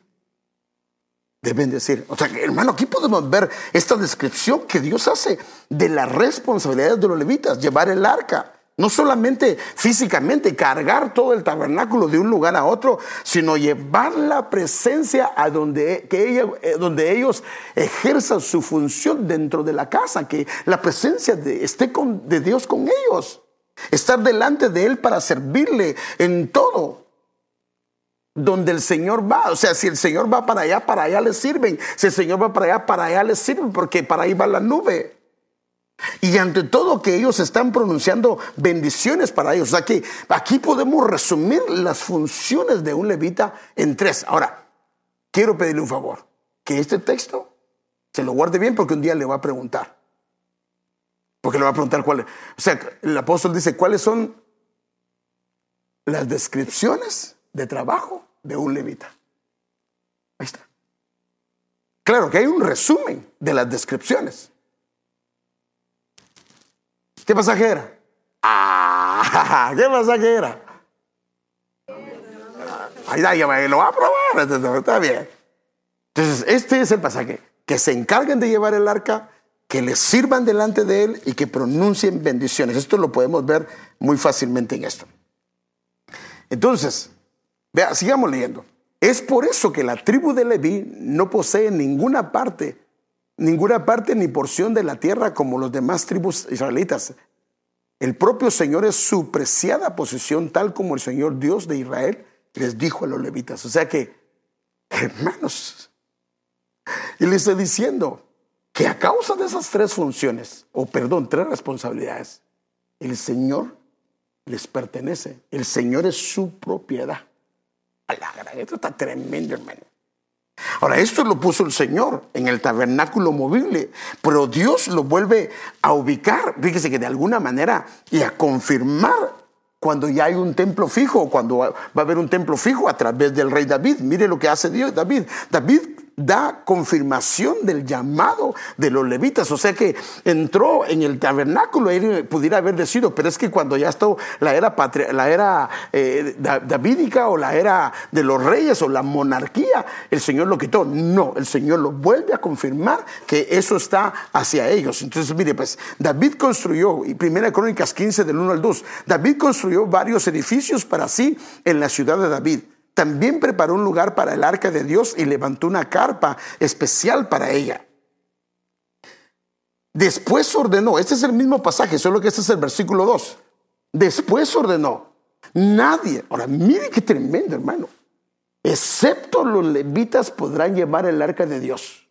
Deben decir. O sea, hermano, aquí podemos ver esta descripción que Dios hace de las responsabilidades de los levitas, llevar el arca. No solamente físicamente cargar todo el tabernáculo de un lugar a otro, sino llevar la presencia a donde, que eh, ellos ejerzan su función dentro de la casa, que la presencia de, esté de Dios con ellos. Estar delante de Él para servirle en todo. Donde el Señor va, o sea, si el Señor va para allá, para allá le sirven. Si el Señor va para allá, para allá le sirven, porque para ahí va la nube. Y ante todo que ellos están pronunciando bendiciones para ellos. O sea que aquí podemos resumir las funciones de un levita en tres. Ahora, quiero pedirle un favor, que este texto se lo guarde bien porque un día le va a preguntar. Porque le va a preguntar cuál es. O sea, el apóstol dice, ¿cuáles son las descripciones de trabajo de un levita? Ahí está. Claro que hay un resumen de las descripciones. ¿Qué pasaje era? Ah, ¿qué pasaje era? Ahí ya lo va a probar, está bien. Entonces, este es el pasaje. Que se encarguen de llevar el arca, que les sirvan delante de él y que pronuncien bendiciones. Esto lo podemos ver muy fácilmente en esto. Entonces, vea, sigamos leyendo. Es por eso que la tribu de Leví no posee ninguna parte ninguna parte ni porción de la tierra como los demás tribus israelitas. El propio Señor es su preciada posesión, tal como el Señor Dios de Israel les dijo a los levitas. O sea que, hermanos, y le estoy diciendo que a causa de esas tres funciones, o perdón, tres responsabilidades, el Señor les pertenece. El Señor es su propiedad. Esto está tremendo, hermano. Ahora, esto lo puso el Señor en el tabernáculo movible, pero Dios lo vuelve a ubicar, fíjese que de alguna manera, y a confirmar cuando ya hay un templo fijo, cuando va a haber un templo fijo a través del rey David. Mire lo que hace Dios, David. David da confirmación del llamado de los levitas. O sea que entró en el tabernáculo, él pudiera haber decidido, pero es que cuando ya está la era, la era eh, davídica o la era de los reyes o la monarquía, el Señor lo quitó. No, el Señor lo vuelve a confirmar que eso está hacia ellos. Entonces, mire, pues David construyó, y Primera Crónicas 15 del 1 al 2, David construyó varios edificios para sí en la ciudad de David. También preparó un lugar para el arca de Dios y levantó una carpa especial para ella. Después ordenó, este es el mismo pasaje, solo que este es el versículo 2. Después ordenó, nadie, ahora mire qué tremendo hermano, excepto los levitas podrán llevar el arca de Dios.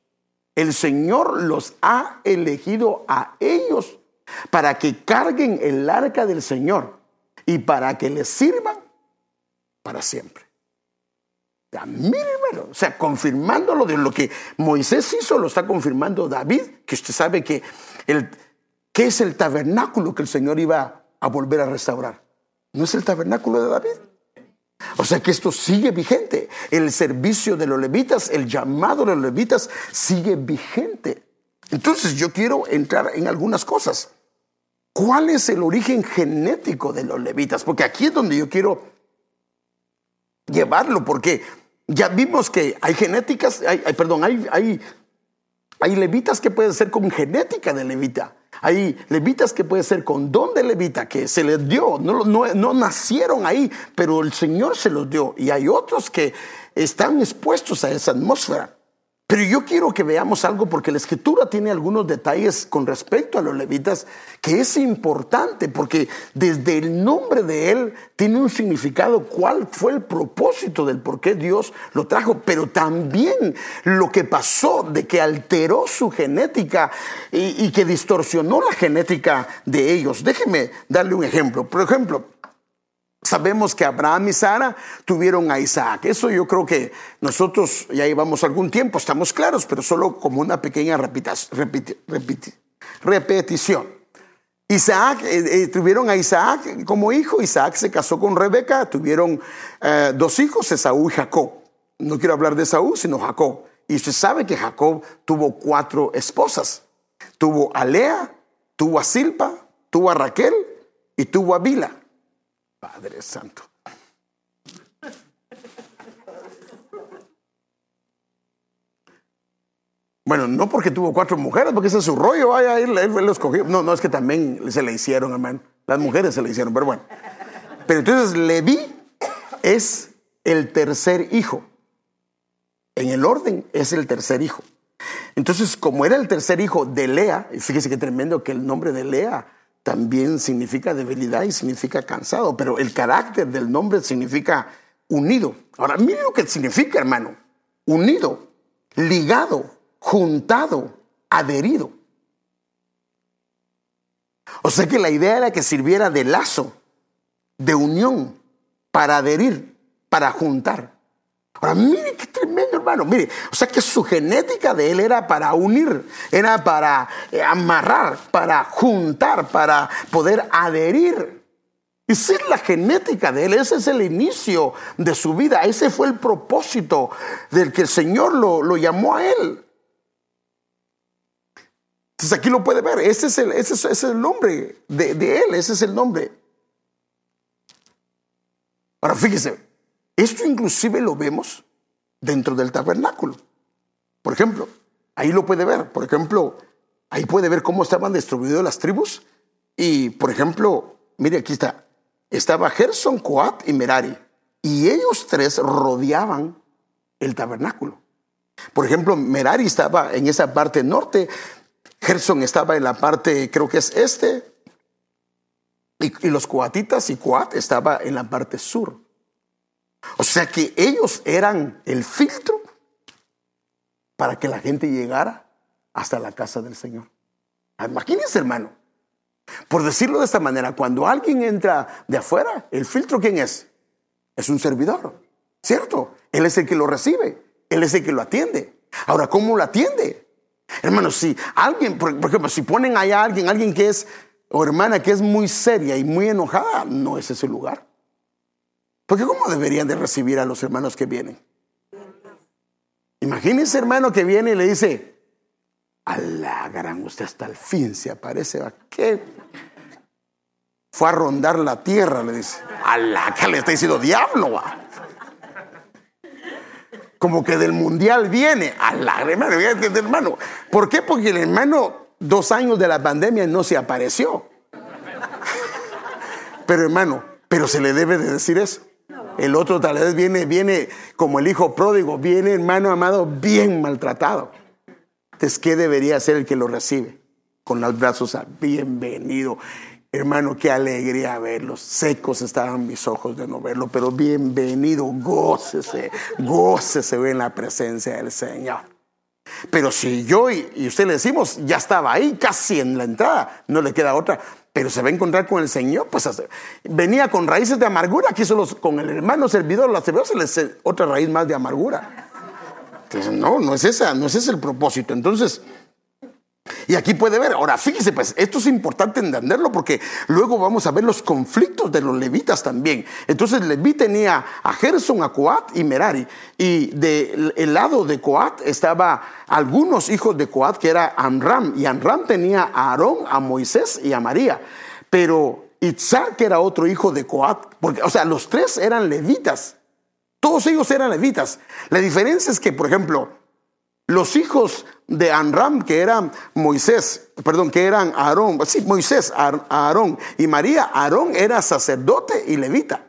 El Señor los ha elegido a ellos para que carguen el arca del Señor y para que les sirvan para siempre. Ya, mire, hermano, o sea, confirmándolo de lo que Moisés hizo, lo está confirmando David, que usted sabe que el, ¿qué es el tabernáculo que el Señor iba a volver a restaurar? ¿No es el tabernáculo de David? O sea que esto sigue vigente. El servicio de los levitas, el llamado de los levitas sigue vigente. Entonces yo quiero entrar en algunas cosas. ¿Cuál es el origen genético de los levitas? Porque aquí es donde yo quiero llevarlo, porque ya vimos que hay genéticas, hay, perdón, hay, hay, hay levitas que pueden ser con genética de levita. Hay levitas que pueden ser con don de levita, que se les dio, no, no, no, nacieron ahí, pero el Señor se los dio. Y hay otros que están expuestos a esa atmósfera. Pero yo quiero que veamos algo porque la escritura tiene algunos detalles con respecto a los levitas que es importante porque desde el nombre de él tiene un significado cuál fue el propósito del por qué Dios lo trajo, pero también lo que pasó de que alteró su genética y, que distorsionó la genética de ellos. Déjeme darle un ejemplo. Por ejemplo, Sabemos que Abraham y Sara tuvieron a Isaac. Eso yo creo que nosotros ya llevamos algún tiempo, estamos claros, pero solo como una pequeña repetición. Isaac, eh, eh, tuvieron a Isaac como hijo, Isaac se casó con Rebeca, tuvieron eh, dos hijos, Esaú y Jacob. No quiero hablar de Esaú, sino Jacob. Y usted sabe que Jacob tuvo cuatro esposas. Tuvo a Lea, tuvo a Silpa, tuvo a Raquel y tuvo a Bila. Padre Santo. Bueno, no porque tuvo cuatro mujeres, porque ese es su rollo, vaya, él, él, lo escogió. No, no, es que también se le hicieron, hermano. Las mujeres se le hicieron, pero bueno. Pero entonces Leví es el tercer hijo. En el orden es el tercer hijo. Entonces, como era el tercer hijo de Lea, fíjese qué tremendo que el nombre de Lea también significa debilidad y significa cansado, pero el carácter del nombre significa unido. Ahora, mire lo que significa, hermano. Unido, ligado, juntado, adherido. O sea que la idea era que sirviera de lazo, de unión, para adherir, para juntar. Ahora, mire qué tremendo, hermano. Mire, o sea que su genética de él era para unir, era para eh, amarrar, para juntar, para poder adherir. Y si es la genética de él, ese es el inicio de su vida, ese fue el propósito del que el Señor lo, llamó a él. Entonces aquí lo puede ver, ese es el, ese es, el nombre de, de él, ese es el nombre. Ahora fíjese, esto inclusive lo vemos dentro del tabernáculo. Por ejemplo, ahí lo puede ver. Por ejemplo, ahí puede ver cómo estaban distribuidas las tribus. Y, por ejemplo, mire, aquí está. Estaba Gerson, Coat y Merari. Y ellos tres rodeaban el tabernáculo. Por ejemplo, Merari estaba en esa parte norte, Gerson estaba en la parte, creo que es este, y, los coatitas y Coat estaba en la parte sur. O sea que ellos eran el filtro para que la gente llegara hasta la casa del Señor. Imagínense, hermano. Por decirlo de esta manera, cuando alguien entra de afuera, el filtro ¿quién es? Es un servidor, ¿cierto? Él es el que lo recibe, él es el que lo atiende. Ahora, ¿cómo lo atiende? Hermano, si alguien, por ejemplo, si ponen allá a alguien, alguien que es, o hermana que es muy seria y muy enojada, no es ese lugar. Porque ¿cómo deberían de recibir a los hermanos que vienen? Imagínense hermano que viene y le dice, a gran usted hasta el fin se aparece. ¿Qué? Fue a rondar la tierra, le dice. A la le está diciendo diablo. Va. Como que del mundial viene. A hermano, hermano. ¿Por qué? Porque el hermano, dos años de la pandemia, no se apareció. Pero hermano, pero se le debe de decir eso. El otro tal vez viene, viene como el hijo pródigo, viene hermano amado bien maltratado. Entonces, ¿qué debería ser el que lo recibe? Con los brazos a bienvenido. Hermano, qué alegría verlos. Secos estaban mis ojos de no verlo, pero bienvenido, gócese, gócese en la presencia del Señor. Pero si yo y, usted le decimos, ya estaba ahí, casi en la entrada, no le queda otra, pero se va a encontrar con el Señor, pues venía con raíces de amargura, aquí solo con el hermano servidor, la servidor se le otra raíz más de amargura. Entonces, no, no es esa, no es ese el propósito. Entonces, y aquí puede ver, ahora fíjese, pues esto es importante entenderlo porque luego vamos a ver los conflictos de los levitas también. Entonces Leví tenía a Gerson, a Coat y Merari. Y del lado de Coat estaba algunos hijos de Coat que era Amram. Y Amram tenía a Aarón, a Moisés y a María. Pero Itzar, que era otro hijo de Coat, porque, o sea, los tres eran levitas. Todos ellos eran levitas. La diferencia es que, por ejemplo, los hijos de Anram, que eran Moisés, perdón, que eran Aarón, sí, Moisés, Aarón y María, Aarón era sacerdote y levita.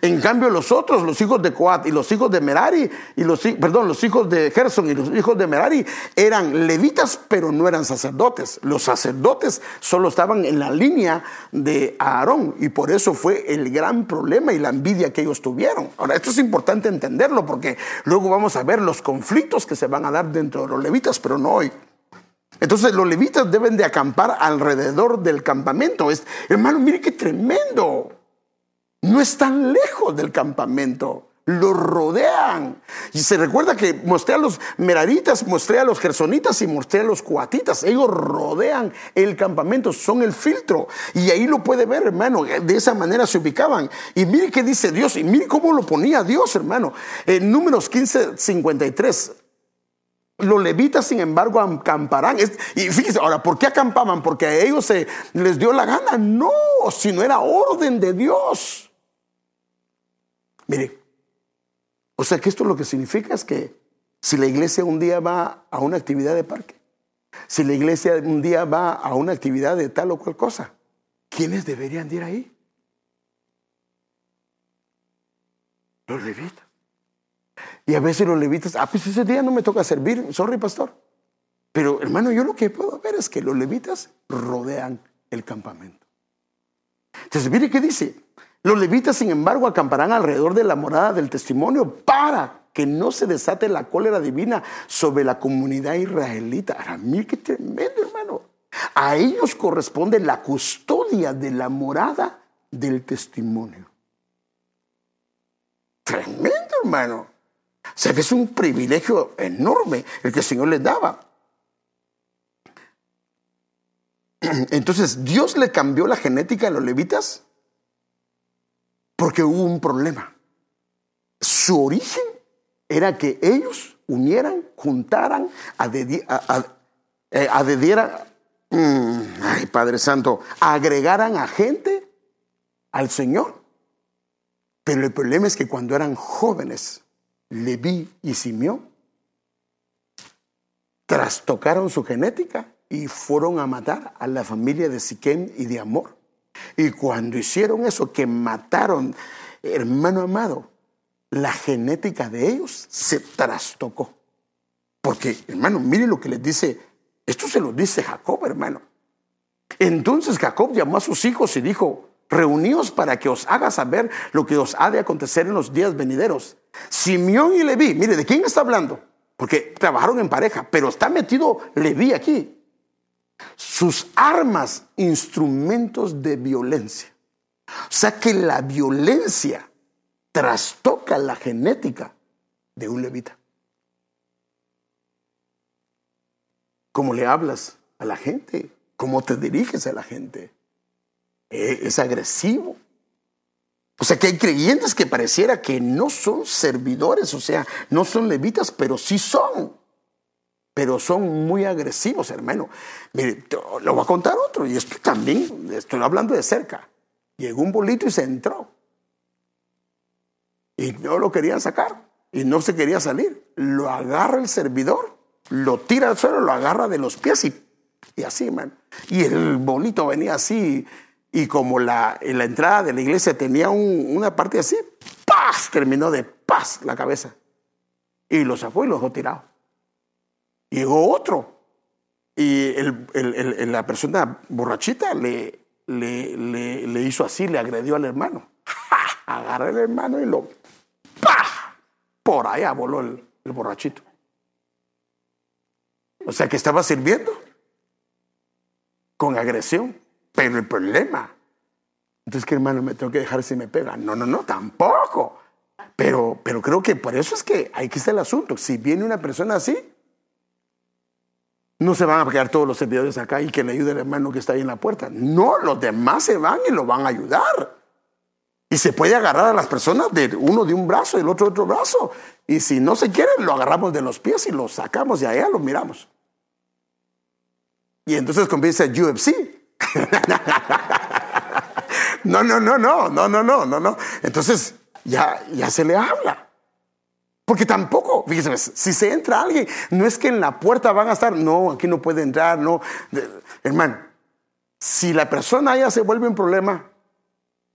En cambio, los otros, los hijos de Coat y los hijos de Merari, y los, perdón, los hijos de Gerson y los hijos de Merari eran levitas, pero no eran sacerdotes. Los sacerdotes solo estaban en la línea de Aarón, y por eso fue el gran problema y la envidia que ellos tuvieron. Ahora, esto es importante entenderlo, porque luego vamos a ver los conflictos que se van a dar dentro de los levitas, pero no hoy. Entonces los levitas deben de acampar alrededor del campamento. Es, hermano, mire qué tremendo. No están lejos del campamento. Lo rodean. Y se recuerda que mostré a los meraritas, mostré a los gersonitas y mostré a los cuatitas. Ellos rodean el campamento, son el filtro. Y ahí lo puede ver, hermano. De esa manera se ubicaban. Y mire qué dice Dios. Y mire cómo lo ponía Dios, hermano. En números 15, 53. Los levitas, sin embargo, acamparán. Y fíjese, ahora, ¿por qué acampaban? Porque a ellos se les dio la gana. No, si no era orden de Dios. Mire, o sea que esto lo que significa es que si la iglesia un día va a una actividad de parque, si la iglesia un día va a una actividad de tal o cual cosa, ¿quiénes deberían ir ahí? Los levitas. Y a veces los levitas, ah, pues ese día no me toca servir, sorry pastor. Pero hermano, yo lo que puedo ver es que los levitas rodean el campamento. Entonces, mire qué dice, los levitas, sin embargo, acamparán alrededor de la morada del testimonio para que no se desate la cólera divina sobre la comunidad israelita. A mí qué tremendo, hermano. A ellos corresponde la custodia de la morada del testimonio. Tremendo, hermano. O sea que es un privilegio enorme el que el Señor les daba. Entonces, ¿Dios le cambió la genética a los levitas? Porque hubo un problema. Su origen era que ellos unieran, juntaran, eh, mm, ay Padre Santo, agregaran a gente al Señor. Pero el problema es que cuando eran jóvenes, Leví y Simeón trastocaron su genética y fueron a matar a la familia de Siquem y de Amor. Y cuando hicieron eso, que mataron, hermano amado, la genética de ellos se trastocó. Porque, hermano, mire lo que les dice, esto se lo dice Jacob, hermano. Entonces Jacob llamó a sus hijos y dijo, reuníos para que os haga saber lo que os ha de acontecer en los días venideros. Simeón y Leví, mire, ¿de quién está hablando? Porque trabajaron en pareja, pero está metido Leví aquí sus armas, instrumentos de violencia. O sea que la violencia trastoca la genética de un levita. ¿Cómo le hablas a la gente? ¿Cómo te diriges a la gente? Eh, es agresivo. O sea que hay creyentes que pareciera que no son servidores, o sea, no son levitas, pero sí son pero son muy agresivos, hermano. Mire, lo voy a contar otro, y esto también, estoy hablando de cerca. Llegó un bolito y se entró. Y no lo querían sacar, y no se quería salir. Lo agarra el servidor, lo tira al suelo, lo agarra de los pies y, y así, hermano. Y el bolito venía así, y como la, en la entrada de la iglesia tenía una parte así, ¡paz! Terminó de paz la cabeza. Y lo sacó y lo dejó tirado. Llegó otro. Y la persona borrachita le, le, hizo así, le agredió al hermano. Agarra el hermano y lo... ¡Pah! Por allá voló el, borrachito. O sea que estaba sirviendo con agresión. Pero el problema, entonces que hermano, me tengo que dejar si me pega. No, no, no, tampoco. Pero, pero creo que por eso es que ahí está el asunto. Si viene una persona así, no se van a quedar todos los servidores acá y que le ayude el hermano que está ahí en la puerta. No, los demás se van y lo van a ayudar. Y se puede agarrar a las personas de uno de un brazo y el otro de otro brazo. Y si no se quiere, lo agarramos de los pies y lo sacamos de allá, lo miramos. Y entonces comienza UFC. no, no, no, no, no, no, no, no, no. Entonces ya, ya se le habla. Porque tampoco, fíjese, si se entra alguien, no es que en la puerta van a estar, no, aquí no puede entrar, no. Hermano, si la persona ya se vuelve un problema,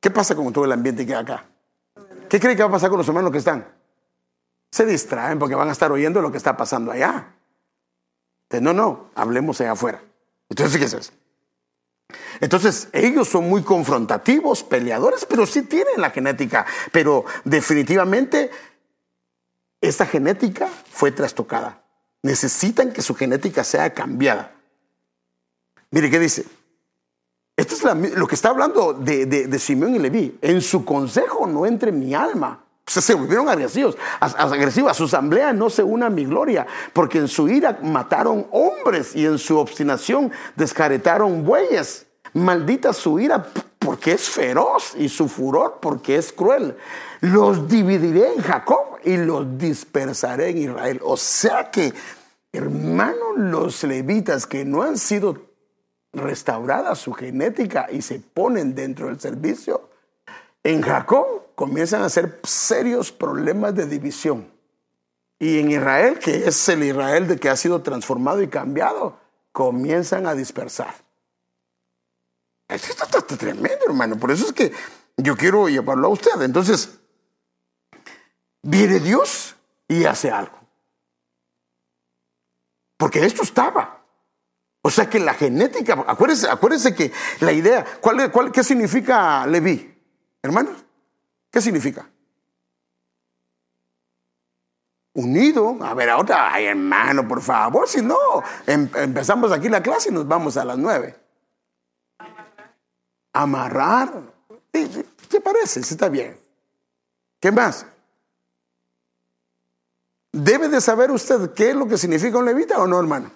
¿Qué pasa con todo el ambiente que hay acá? ¿Qué cree que va a pasar con los hermanos que están? Se distraen porque van a estar oyendo lo que está pasando allá. No, no, hablemos allá afuera. Entonces, fíjense. Entonces, ellos son muy confrontativos, peleadores, pero sí tienen la genética. Pero definitivamente, esta genética fue trastocada. Necesitan que su genética sea cambiada. Mire qué dice. Esto es lo que está hablando de, de, Simeón y Leví. En su consejo no entre mi alma. Se volvieron agresivos, agresivos. A su asamblea no se una mi gloria, porque en su ira mataron hombres y en su obstinación descaretaron bueyes. Maldita su ira porque es feroz y su furor porque es cruel. Los dividiré en Jacob y los dispersaré en Israel. O sea que, hermanos, los levitas que no han sido restaurada su genética y se ponen dentro del servicio, en Jacob comienzan a ser serios problemas de división. Y en Israel, que es el Israel de que ha sido transformado y cambiado, comienzan a dispersar. Esto está, tremendo, hermano. Por eso es que yo quiero llevarlo a usted. Entonces, viene Dios y hace algo. Porque esto estaba. O sea que la genética, acuérdense, que la idea, ¿cuál, cuál, qué significa Leví? Hermanos, ¿qué significa? Unido, a ver, a otra, ay hermano, por favor, si no, em, empezamos aquí la clase y nos vamos a las nueve. Amarrar. ¿Qué parece? Sí, está bien. ¿Qué más? ¿Debe de saber usted qué es lo que significa un levita o no, hermano?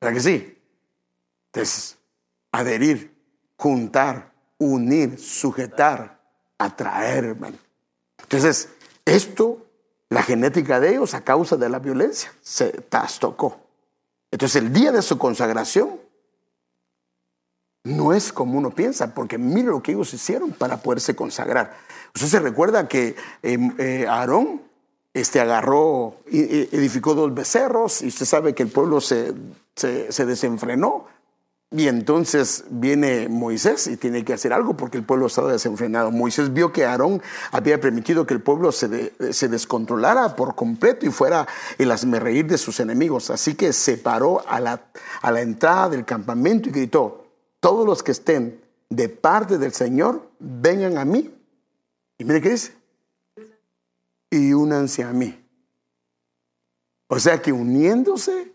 ¿Verdad que sí? Entonces, adherir, juntar, unir, sujetar, atraer, hermano. Entonces, esto, la genética de ellos a causa de la violencia, se trastocó. Entonces, el día de su consagración no es como uno piensa, porque mire lo que ellos hicieron para poderse consagrar. Usted se recuerda que em, eh, Aarón este, agarró, edificó dos becerros y usted sabe que el pueblo se se, desenfrenó. Y entonces viene Moisés y tiene que hacer algo porque el pueblo estaba desenfrenado. Moisés vio que Aarón había permitido que el pueblo se, se descontrolara por completo y fuera el asmerreír de sus enemigos. Así que se paró a la, a la entrada del campamento y gritó, todos los que estén de parte del Señor, vengan a mí. Y mire qué dice. Y únanse a mí. O sea que uniéndose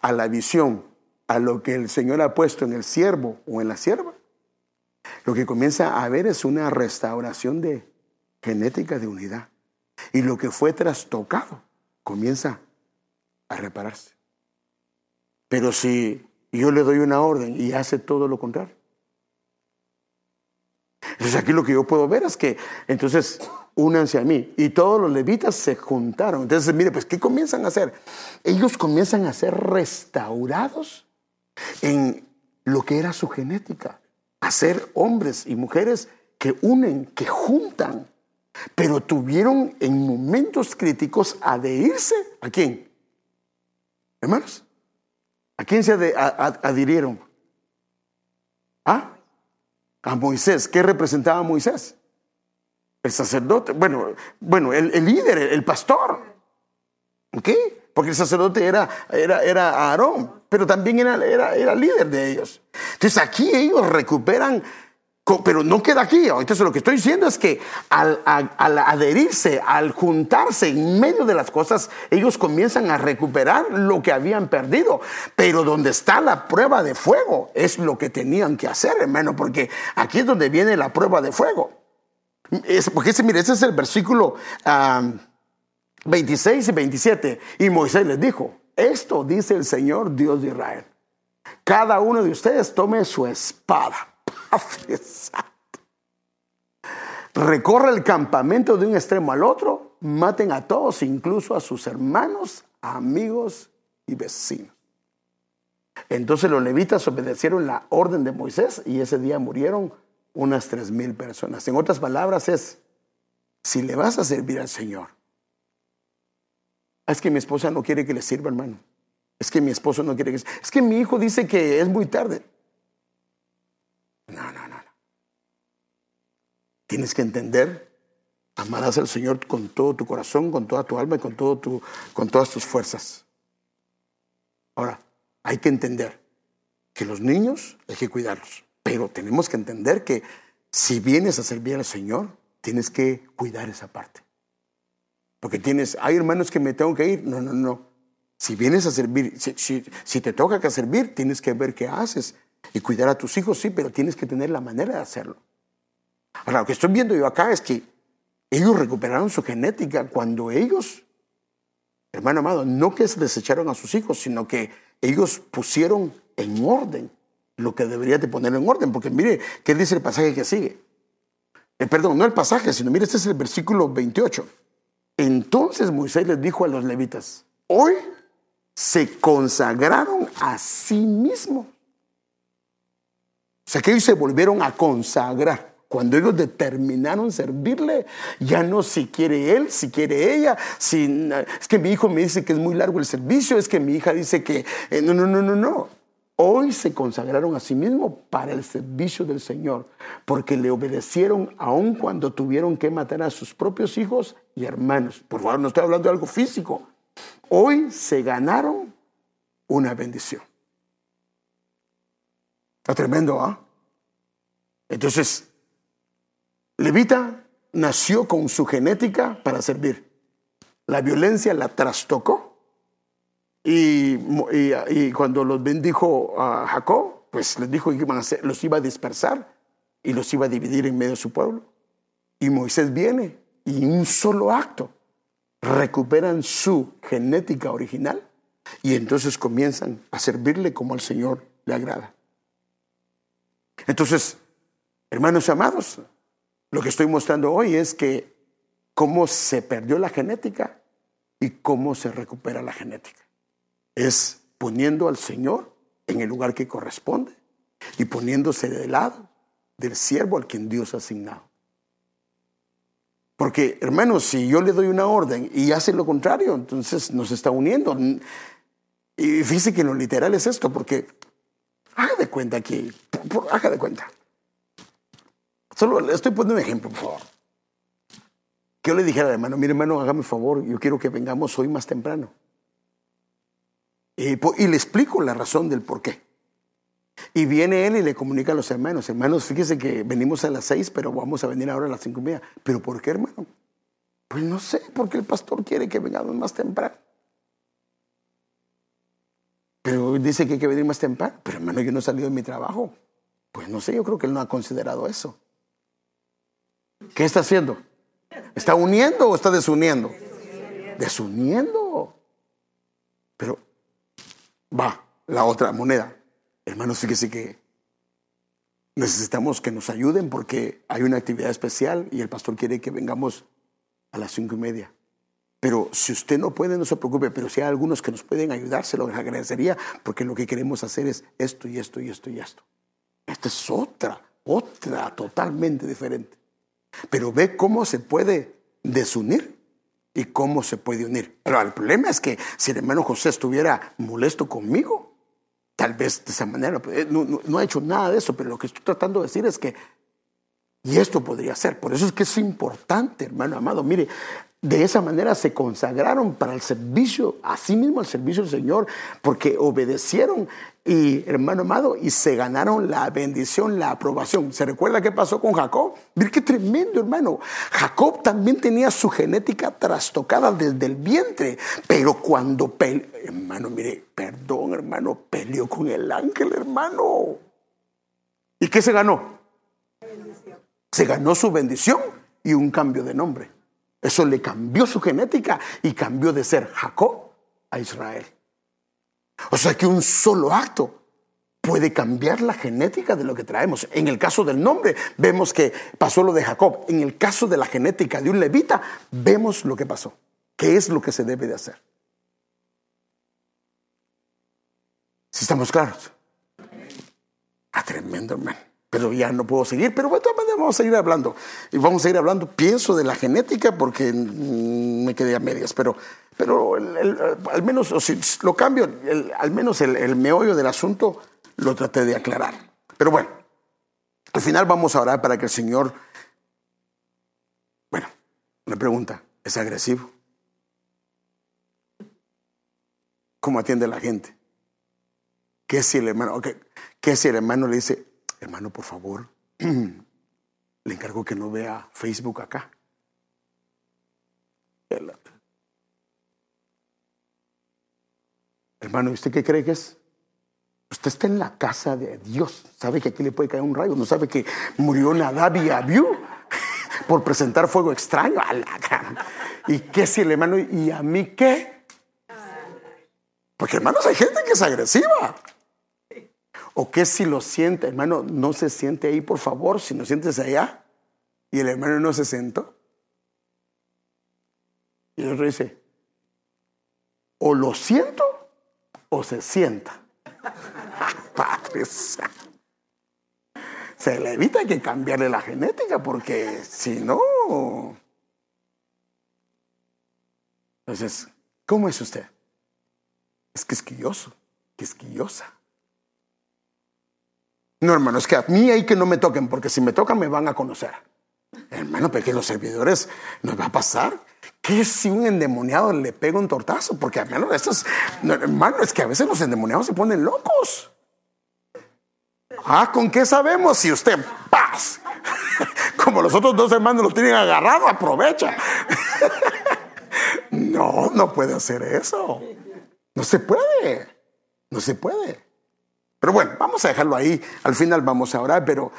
a la visión, a lo que el Señor ha puesto en el siervo o en la sierva, lo que comienza a haber es una restauración de genética de unidad. Y lo que fue trastocado comienza a repararse. Pero si yo le doy una orden y hace todo lo contrario. Entonces aquí lo que yo puedo ver es que entonces únanse a mí. Y todos los levitas se juntaron. Entonces, mire, pues, ¿qué comienzan a hacer? Ellos comienzan a ser restaurados en lo que era su genética. A ser hombres y mujeres que unen, que juntan. Pero tuvieron en momentos críticos adherirse. ¿A quién? Hermanos. ¿A quién se adhirieron? ¿Ah? A Moisés. ¿Qué representaba Moisés? El sacerdote, bueno, bueno el, líder, el, pastor. ¿Ok? Porque el sacerdote era, era, era Aarón, pero también era, era, era líder de ellos. Entonces aquí ellos recuperan Pero no queda aquí. Entonces lo que estoy diciendo es que al, adherirse, al juntarse en medio de las cosas, ellos comienzan a recuperar lo que habían perdido. Pero donde está la prueba de fuego es lo que tenían que hacer, hermano, porque aquí es donde viene la prueba de fuego. Es, porque ese, mire, ese es el versículo 26 y 27. Y Moisés les dijo, esto dice el Señor Dios de Israel. Cada uno de ustedes tome su espada Recorre el campamento de un extremo al otro, maten a todos, incluso a sus hermanos, amigos y vecinos. Entonces los levitas obedecieron la orden de Moisés y ese día murieron unas tres mil personas. En otras palabras es, si le vas a servir al Señor, es que mi esposa no quiere que le sirva, hermano. Es que mi esposo no quiere que... Es que mi hijo dice que es muy tarde. No, no, no, no. Tienes que entender, amarás al Señor con todo tu corazón, con toda tu alma y con, todo tu, con todas tus fuerzas. Ahora, hay que entender que los niños hay que cuidarlos, pero tenemos que entender que si vienes a servir al Señor, tienes que cuidar esa parte. Porque tienes, hay hermanos que me tengo que ir. No, no, no. Si vienes a servir, si, si te toca que servir, tienes que ver qué haces. Y cuidar a tus hijos, sí, pero tienes que tener la manera de hacerlo. Ahora, lo que estoy viendo yo acá es que ellos recuperaron su genética cuando ellos, hermano amado, no que se desecharon a sus hijos, sino que ellos pusieron en orden lo que debería de poner en orden. Porque mire, ¿qué dice el pasaje que sigue? Eh, perdón, no el pasaje, sino mire, este es el versículo 28. Entonces Moisés les dijo a los levitas, hoy se consagraron a sí mismos o sea que ellos se volvieron a consagrar. Cuando ellos determinaron servirle, ya no si quiere él, si quiere ella, si, es que mi hijo me dice que es muy largo el servicio, es que mi hija dice que eh, no, no, no, no, no. Hoy se consagraron a sí mismos para el servicio del Señor, porque le obedecieron aun cuando tuvieron que matar a sus propios hijos y hermanos. Por favor, no estoy hablando de algo físico. Hoy se ganaron una bendición. Está tremendo, ¿ah? Entonces, Levita nació con su genética para servir. La violencia la trastocó. Y, cuando los bendijo a Jacob, pues les dijo que los iba a dispersar y los iba a dividir en medio de su pueblo. Y Moisés viene y en un solo acto recuperan su genética original y entonces comienzan a servirle como al Señor le agrada. Entonces, hermanos amados, lo que estoy mostrando hoy es que cómo se perdió la genética y cómo se recupera la genética. Es poniendo al Señor en el lugar que corresponde y poniéndose de lado del siervo al quien Dios ha asignado. Porque, hermanos, si yo le doy una orden y hace lo contrario, entonces nos está uniendo. Y fíjese que en lo literal es esto, porque Haga de cuenta que, haga de cuenta. Solo le estoy poniendo un ejemplo, por favor. Que yo le dijera al hermano, mire hermano, hágame favor, yo quiero que vengamos hoy más temprano. Y, y, le explico la razón del por qué. Y viene él y le comunica a los hermanos, hermanos, fíjese que venimos a las seis, pero vamos a venir ahora a las cinco y media. ¿Pero por qué, hermano? Pues no sé, porque el pastor quiere que vengamos más temprano. Pero dice que hay que venir más temprano. Pero hermano, yo no he salido de mi trabajo. Pues no sé, yo creo que él no ha considerado eso. ¿Qué está haciendo? ¿Está uniendo o está desuniendo? Desuniendo. Pero va, la otra moneda. Hermanos, fíjese que necesitamos que nos ayuden porque hay una actividad especial y el pastor quiere que vengamos a las cinco y media. Pero si usted no puede, no se preocupe, pero si hay algunos que nos pueden ayudar, se lo agradecería, porque lo que queremos hacer es esto y esto y esto y esto. Esta es otra, otra totalmente diferente. Pero ve cómo se puede desunir y cómo se puede unir. Pero el problema es que si el hermano José estuviera molesto conmigo, tal vez de esa manera, pues, no, no ha hecho nada de eso, pero lo que estoy tratando de decir es que Y esto podría ser. Por eso es que es importante, hermano amado. Mire, de esa manera se consagraron para el servicio, a sí mismo al servicio del Señor, porque obedecieron y, hermano amado, y se ganaron la bendición, la aprobación. ¿Se recuerda qué pasó con Jacob? Mire qué tremendo, hermano. Jacob también tenía su genética trastocada desde el vientre, pero cuando peleó, hermano, mire, perdón, hermano, peleó con el ángel, hermano. ¿Y qué se ganó? Se ganó su bendición y un cambio de nombre. Eso le cambió su genética y cambió de ser Jacob a Israel. O sea que un solo acto puede cambiar la genética de lo que traemos. En el caso del nombre, vemos que pasó lo de Jacob. En el caso de la genética de un levita, vemos lo que pasó. ¿Qué es lo que se debe de hacer? Si estamos claros. Ah, tremendo, hermano pero ya no puedo seguir, pero bueno, vamos a seguir hablando. Y vamos a seguir hablando, pienso, de la genética porque mm, me quedé a medias, pero, pero al menos, lo cambio, al menos el, meollo del asunto lo traté de aclarar. Pero bueno, al final vamos a orar para que el Señor, bueno, una pregunta, ¿es agresivo? ¿Cómo atiende la gente? ¿Qué si el hermano, qué si el hermano le dice, hermano, por favor, le encargo que no vea Facebook acá. Hermano, ¿usted qué cree que es? Usted está en la casa de Dios. Sabe que aquí le puede caer un rayo. No sabe que murió Nadab y por presentar fuego extraño. A la ¿Y qué si el hermano? ¿Y a mí qué? Porque hermanos, hay gente que es agresiva. ¿O qué si lo siente, hermano? No se siente ahí, por favor, si no sientes allá. Y el hermano no se sentó. Y el otro dice, o lo siento o se sienta. Padre Se le evita que cambiarle la genética porque si no... Entonces, ¿cómo es usted? Es quisquilloso, quisquillosa. No, hermano, es que a mí hay que no me toquen, porque si me tocan me van a conocer. Hermano, porque los servidores nos va a pasar. ¿Qué si un endemoniado le pega un tortazo? Porque hermano, esto es, hermano, es que a veces los endemoniados se ponen locos. Ah, ¿con qué sabemos si usted paz? Como los otros dos hermanos lo tienen agarrado, aprovecha. No, no puede hacer eso. No se puede. No se puede. Pero bueno, vamos a dejarlo ahí. Al final vamos a orar, pero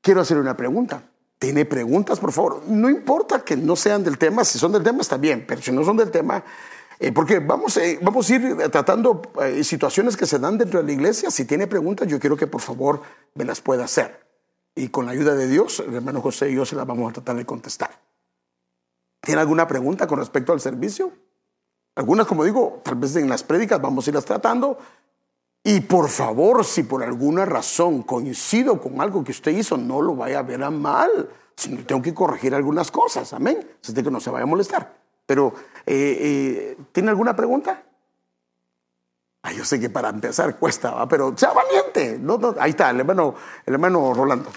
quiero hacer una pregunta. ¿Tiene preguntas, por favor? No importa que no sean del tema, si son del tema está bien, pero si no son del tema, eh, porque vamos, eh, vamos a ir tratando eh, situaciones que se dan dentro de la iglesia. Si tiene preguntas, yo quiero que por favor me las pueda hacer. Y con la ayuda de Dios, el hermano José y yo se las vamos a tratar de contestar. ¿Tiene alguna pregunta con respecto al servicio? Algunas, como digo, tal vez en las prédicas vamos a irlas tratando, y por favor, si por alguna razón coincido con algo que usted hizo, no lo vaya a ver a mal. Sino tengo que corregir algunas cosas, amén. Así que no se vaya a molestar. Pero, eh, eh, ¿tiene alguna pregunta? Ay, yo sé que para empezar cuesta, pero sea valiente. ahí está, el hermano, el hermano Rolando.